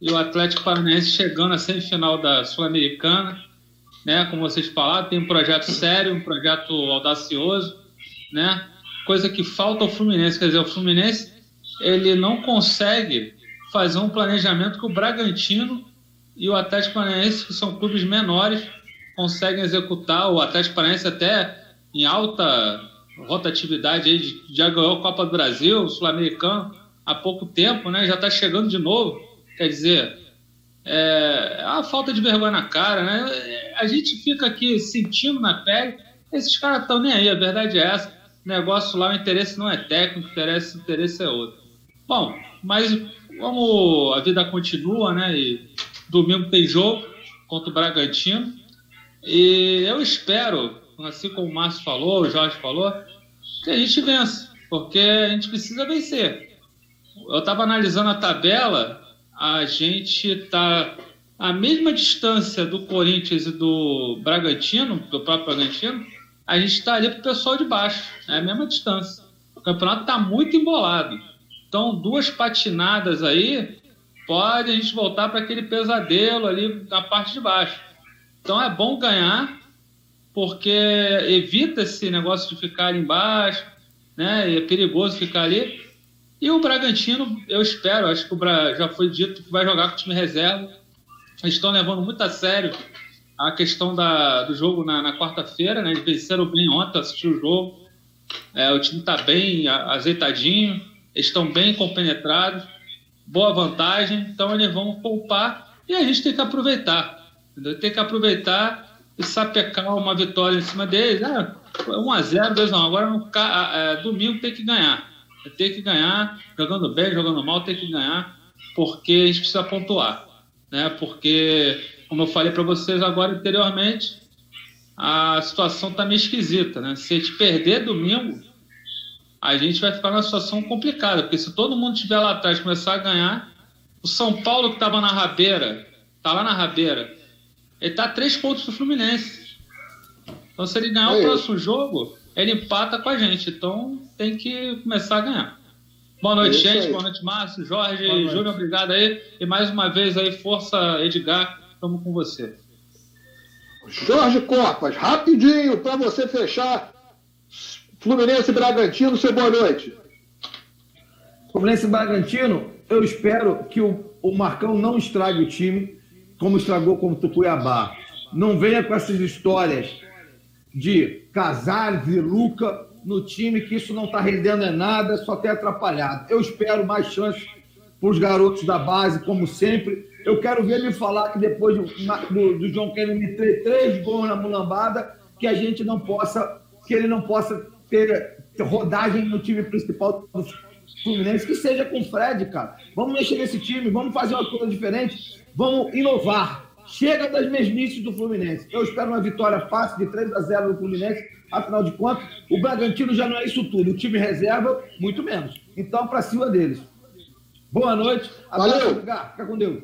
e o Atlético Paranaense chegando à semifinal da Sul-Americana né? Como vocês falaram, tem um projeto sério, um projeto audacioso, né? Coisa que falta ao Fluminense, quer dizer, o Fluminense ele não consegue fazer um planejamento que o Bragantino e o Atlético Paranaense, que são clubes menores, conseguem executar. O Atlético Paranaense até em alta rotatividade aí, já ganhou a Copa do Brasil, Sul-Americano há pouco tempo, né? Já está chegando de novo. Quer dizer, é, a falta de vergonha na cara, né? A gente fica aqui sentindo na pele, esses caras estão nem aí, a verdade é essa. O negócio lá, o interesse não é técnico, o interesse, o interesse é outro. Bom, mas como a vida continua, né? E domingo tem jogo contra o Bragantino. E eu espero, assim como o Márcio falou, o Jorge falou, que a gente vença, porque a gente precisa vencer. Eu estava analisando a tabela a gente está à mesma distância do Corinthians e do Bragantino, do próprio Bragantino, a gente está ali para o pessoal de baixo, é a mesma distância. O campeonato está muito embolado. Então, duas patinadas aí, pode a gente voltar para aquele pesadelo ali na parte de baixo. Então, é bom ganhar, porque evita esse negócio de ficar ali embaixo, né? É perigoso ficar ali. E o Bragantino, eu espero, acho que o Bra... já foi dito que vai jogar com o time reserva. Eles estão levando muito a sério a questão da, do jogo na, na quarta-feira, né? Eles venceram bem ontem, assisti o jogo. É, o time está bem azeitadinho, estão bem compenetrados, boa vantagem, então eles vão poupar e a gente tem que aproveitar. Entendeu? Tem que aproveitar e sapecar uma vitória em cima deles. Ah, 1x0, 2x1. Agora, no, é, domingo, tem que ganhar. Ter que ganhar, jogando bem, jogando mal, tem que ganhar, porque a gente precisa pontuar. Né? Porque, como eu falei para vocês agora anteriormente, a situação está meio esquisita. Né? Se a gente perder domingo, a gente vai ficar numa situação complicada, porque se todo mundo estiver lá atrás começar a ganhar, o São Paulo que estava na rabeira, está lá na rabeira, ele está a três pontos do Fluminense. Então, se ele ganhar é o próximo jogo, ele empata com a gente. Então tem que começar a ganhar. Boa noite, é gente. Boa noite, Márcio, Jorge, Júnior, obrigado aí. E mais uma vez aí, força, Edgar, estamos com você.
Jorge Copas, rapidinho para você fechar. Fluminense e Bragantino, seu boa noite.
Fluminense e Bragantino, eu espero que o, o Marcão não estrague o time como estragou contra o Cuiabá. Não venha com essas histórias de Casares e Luca no time, que isso não está rendendo em nada, só tem atrapalhado. Eu espero mais chances para os garotos da base, como sempre. Eu quero ver ele falar que depois do, do, do João Kennedy ter três gols na mulambada, que a gente não possa, que ele não possa ter rodagem no time principal do Fluminense, que seja com o Fred, cara. Vamos mexer nesse time, vamos fazer uma coisa diferente, vamos inovar. Chega das mesmices do Fluminense. Eu espero uma vitória fácil de 3 a 0 no Fluminense. Afinal de contas, o Bragantino já não é isso tudo. O time reserva, muito menos. Então, para cima deles. Boa noite.
Valeu.
Fica com Deus.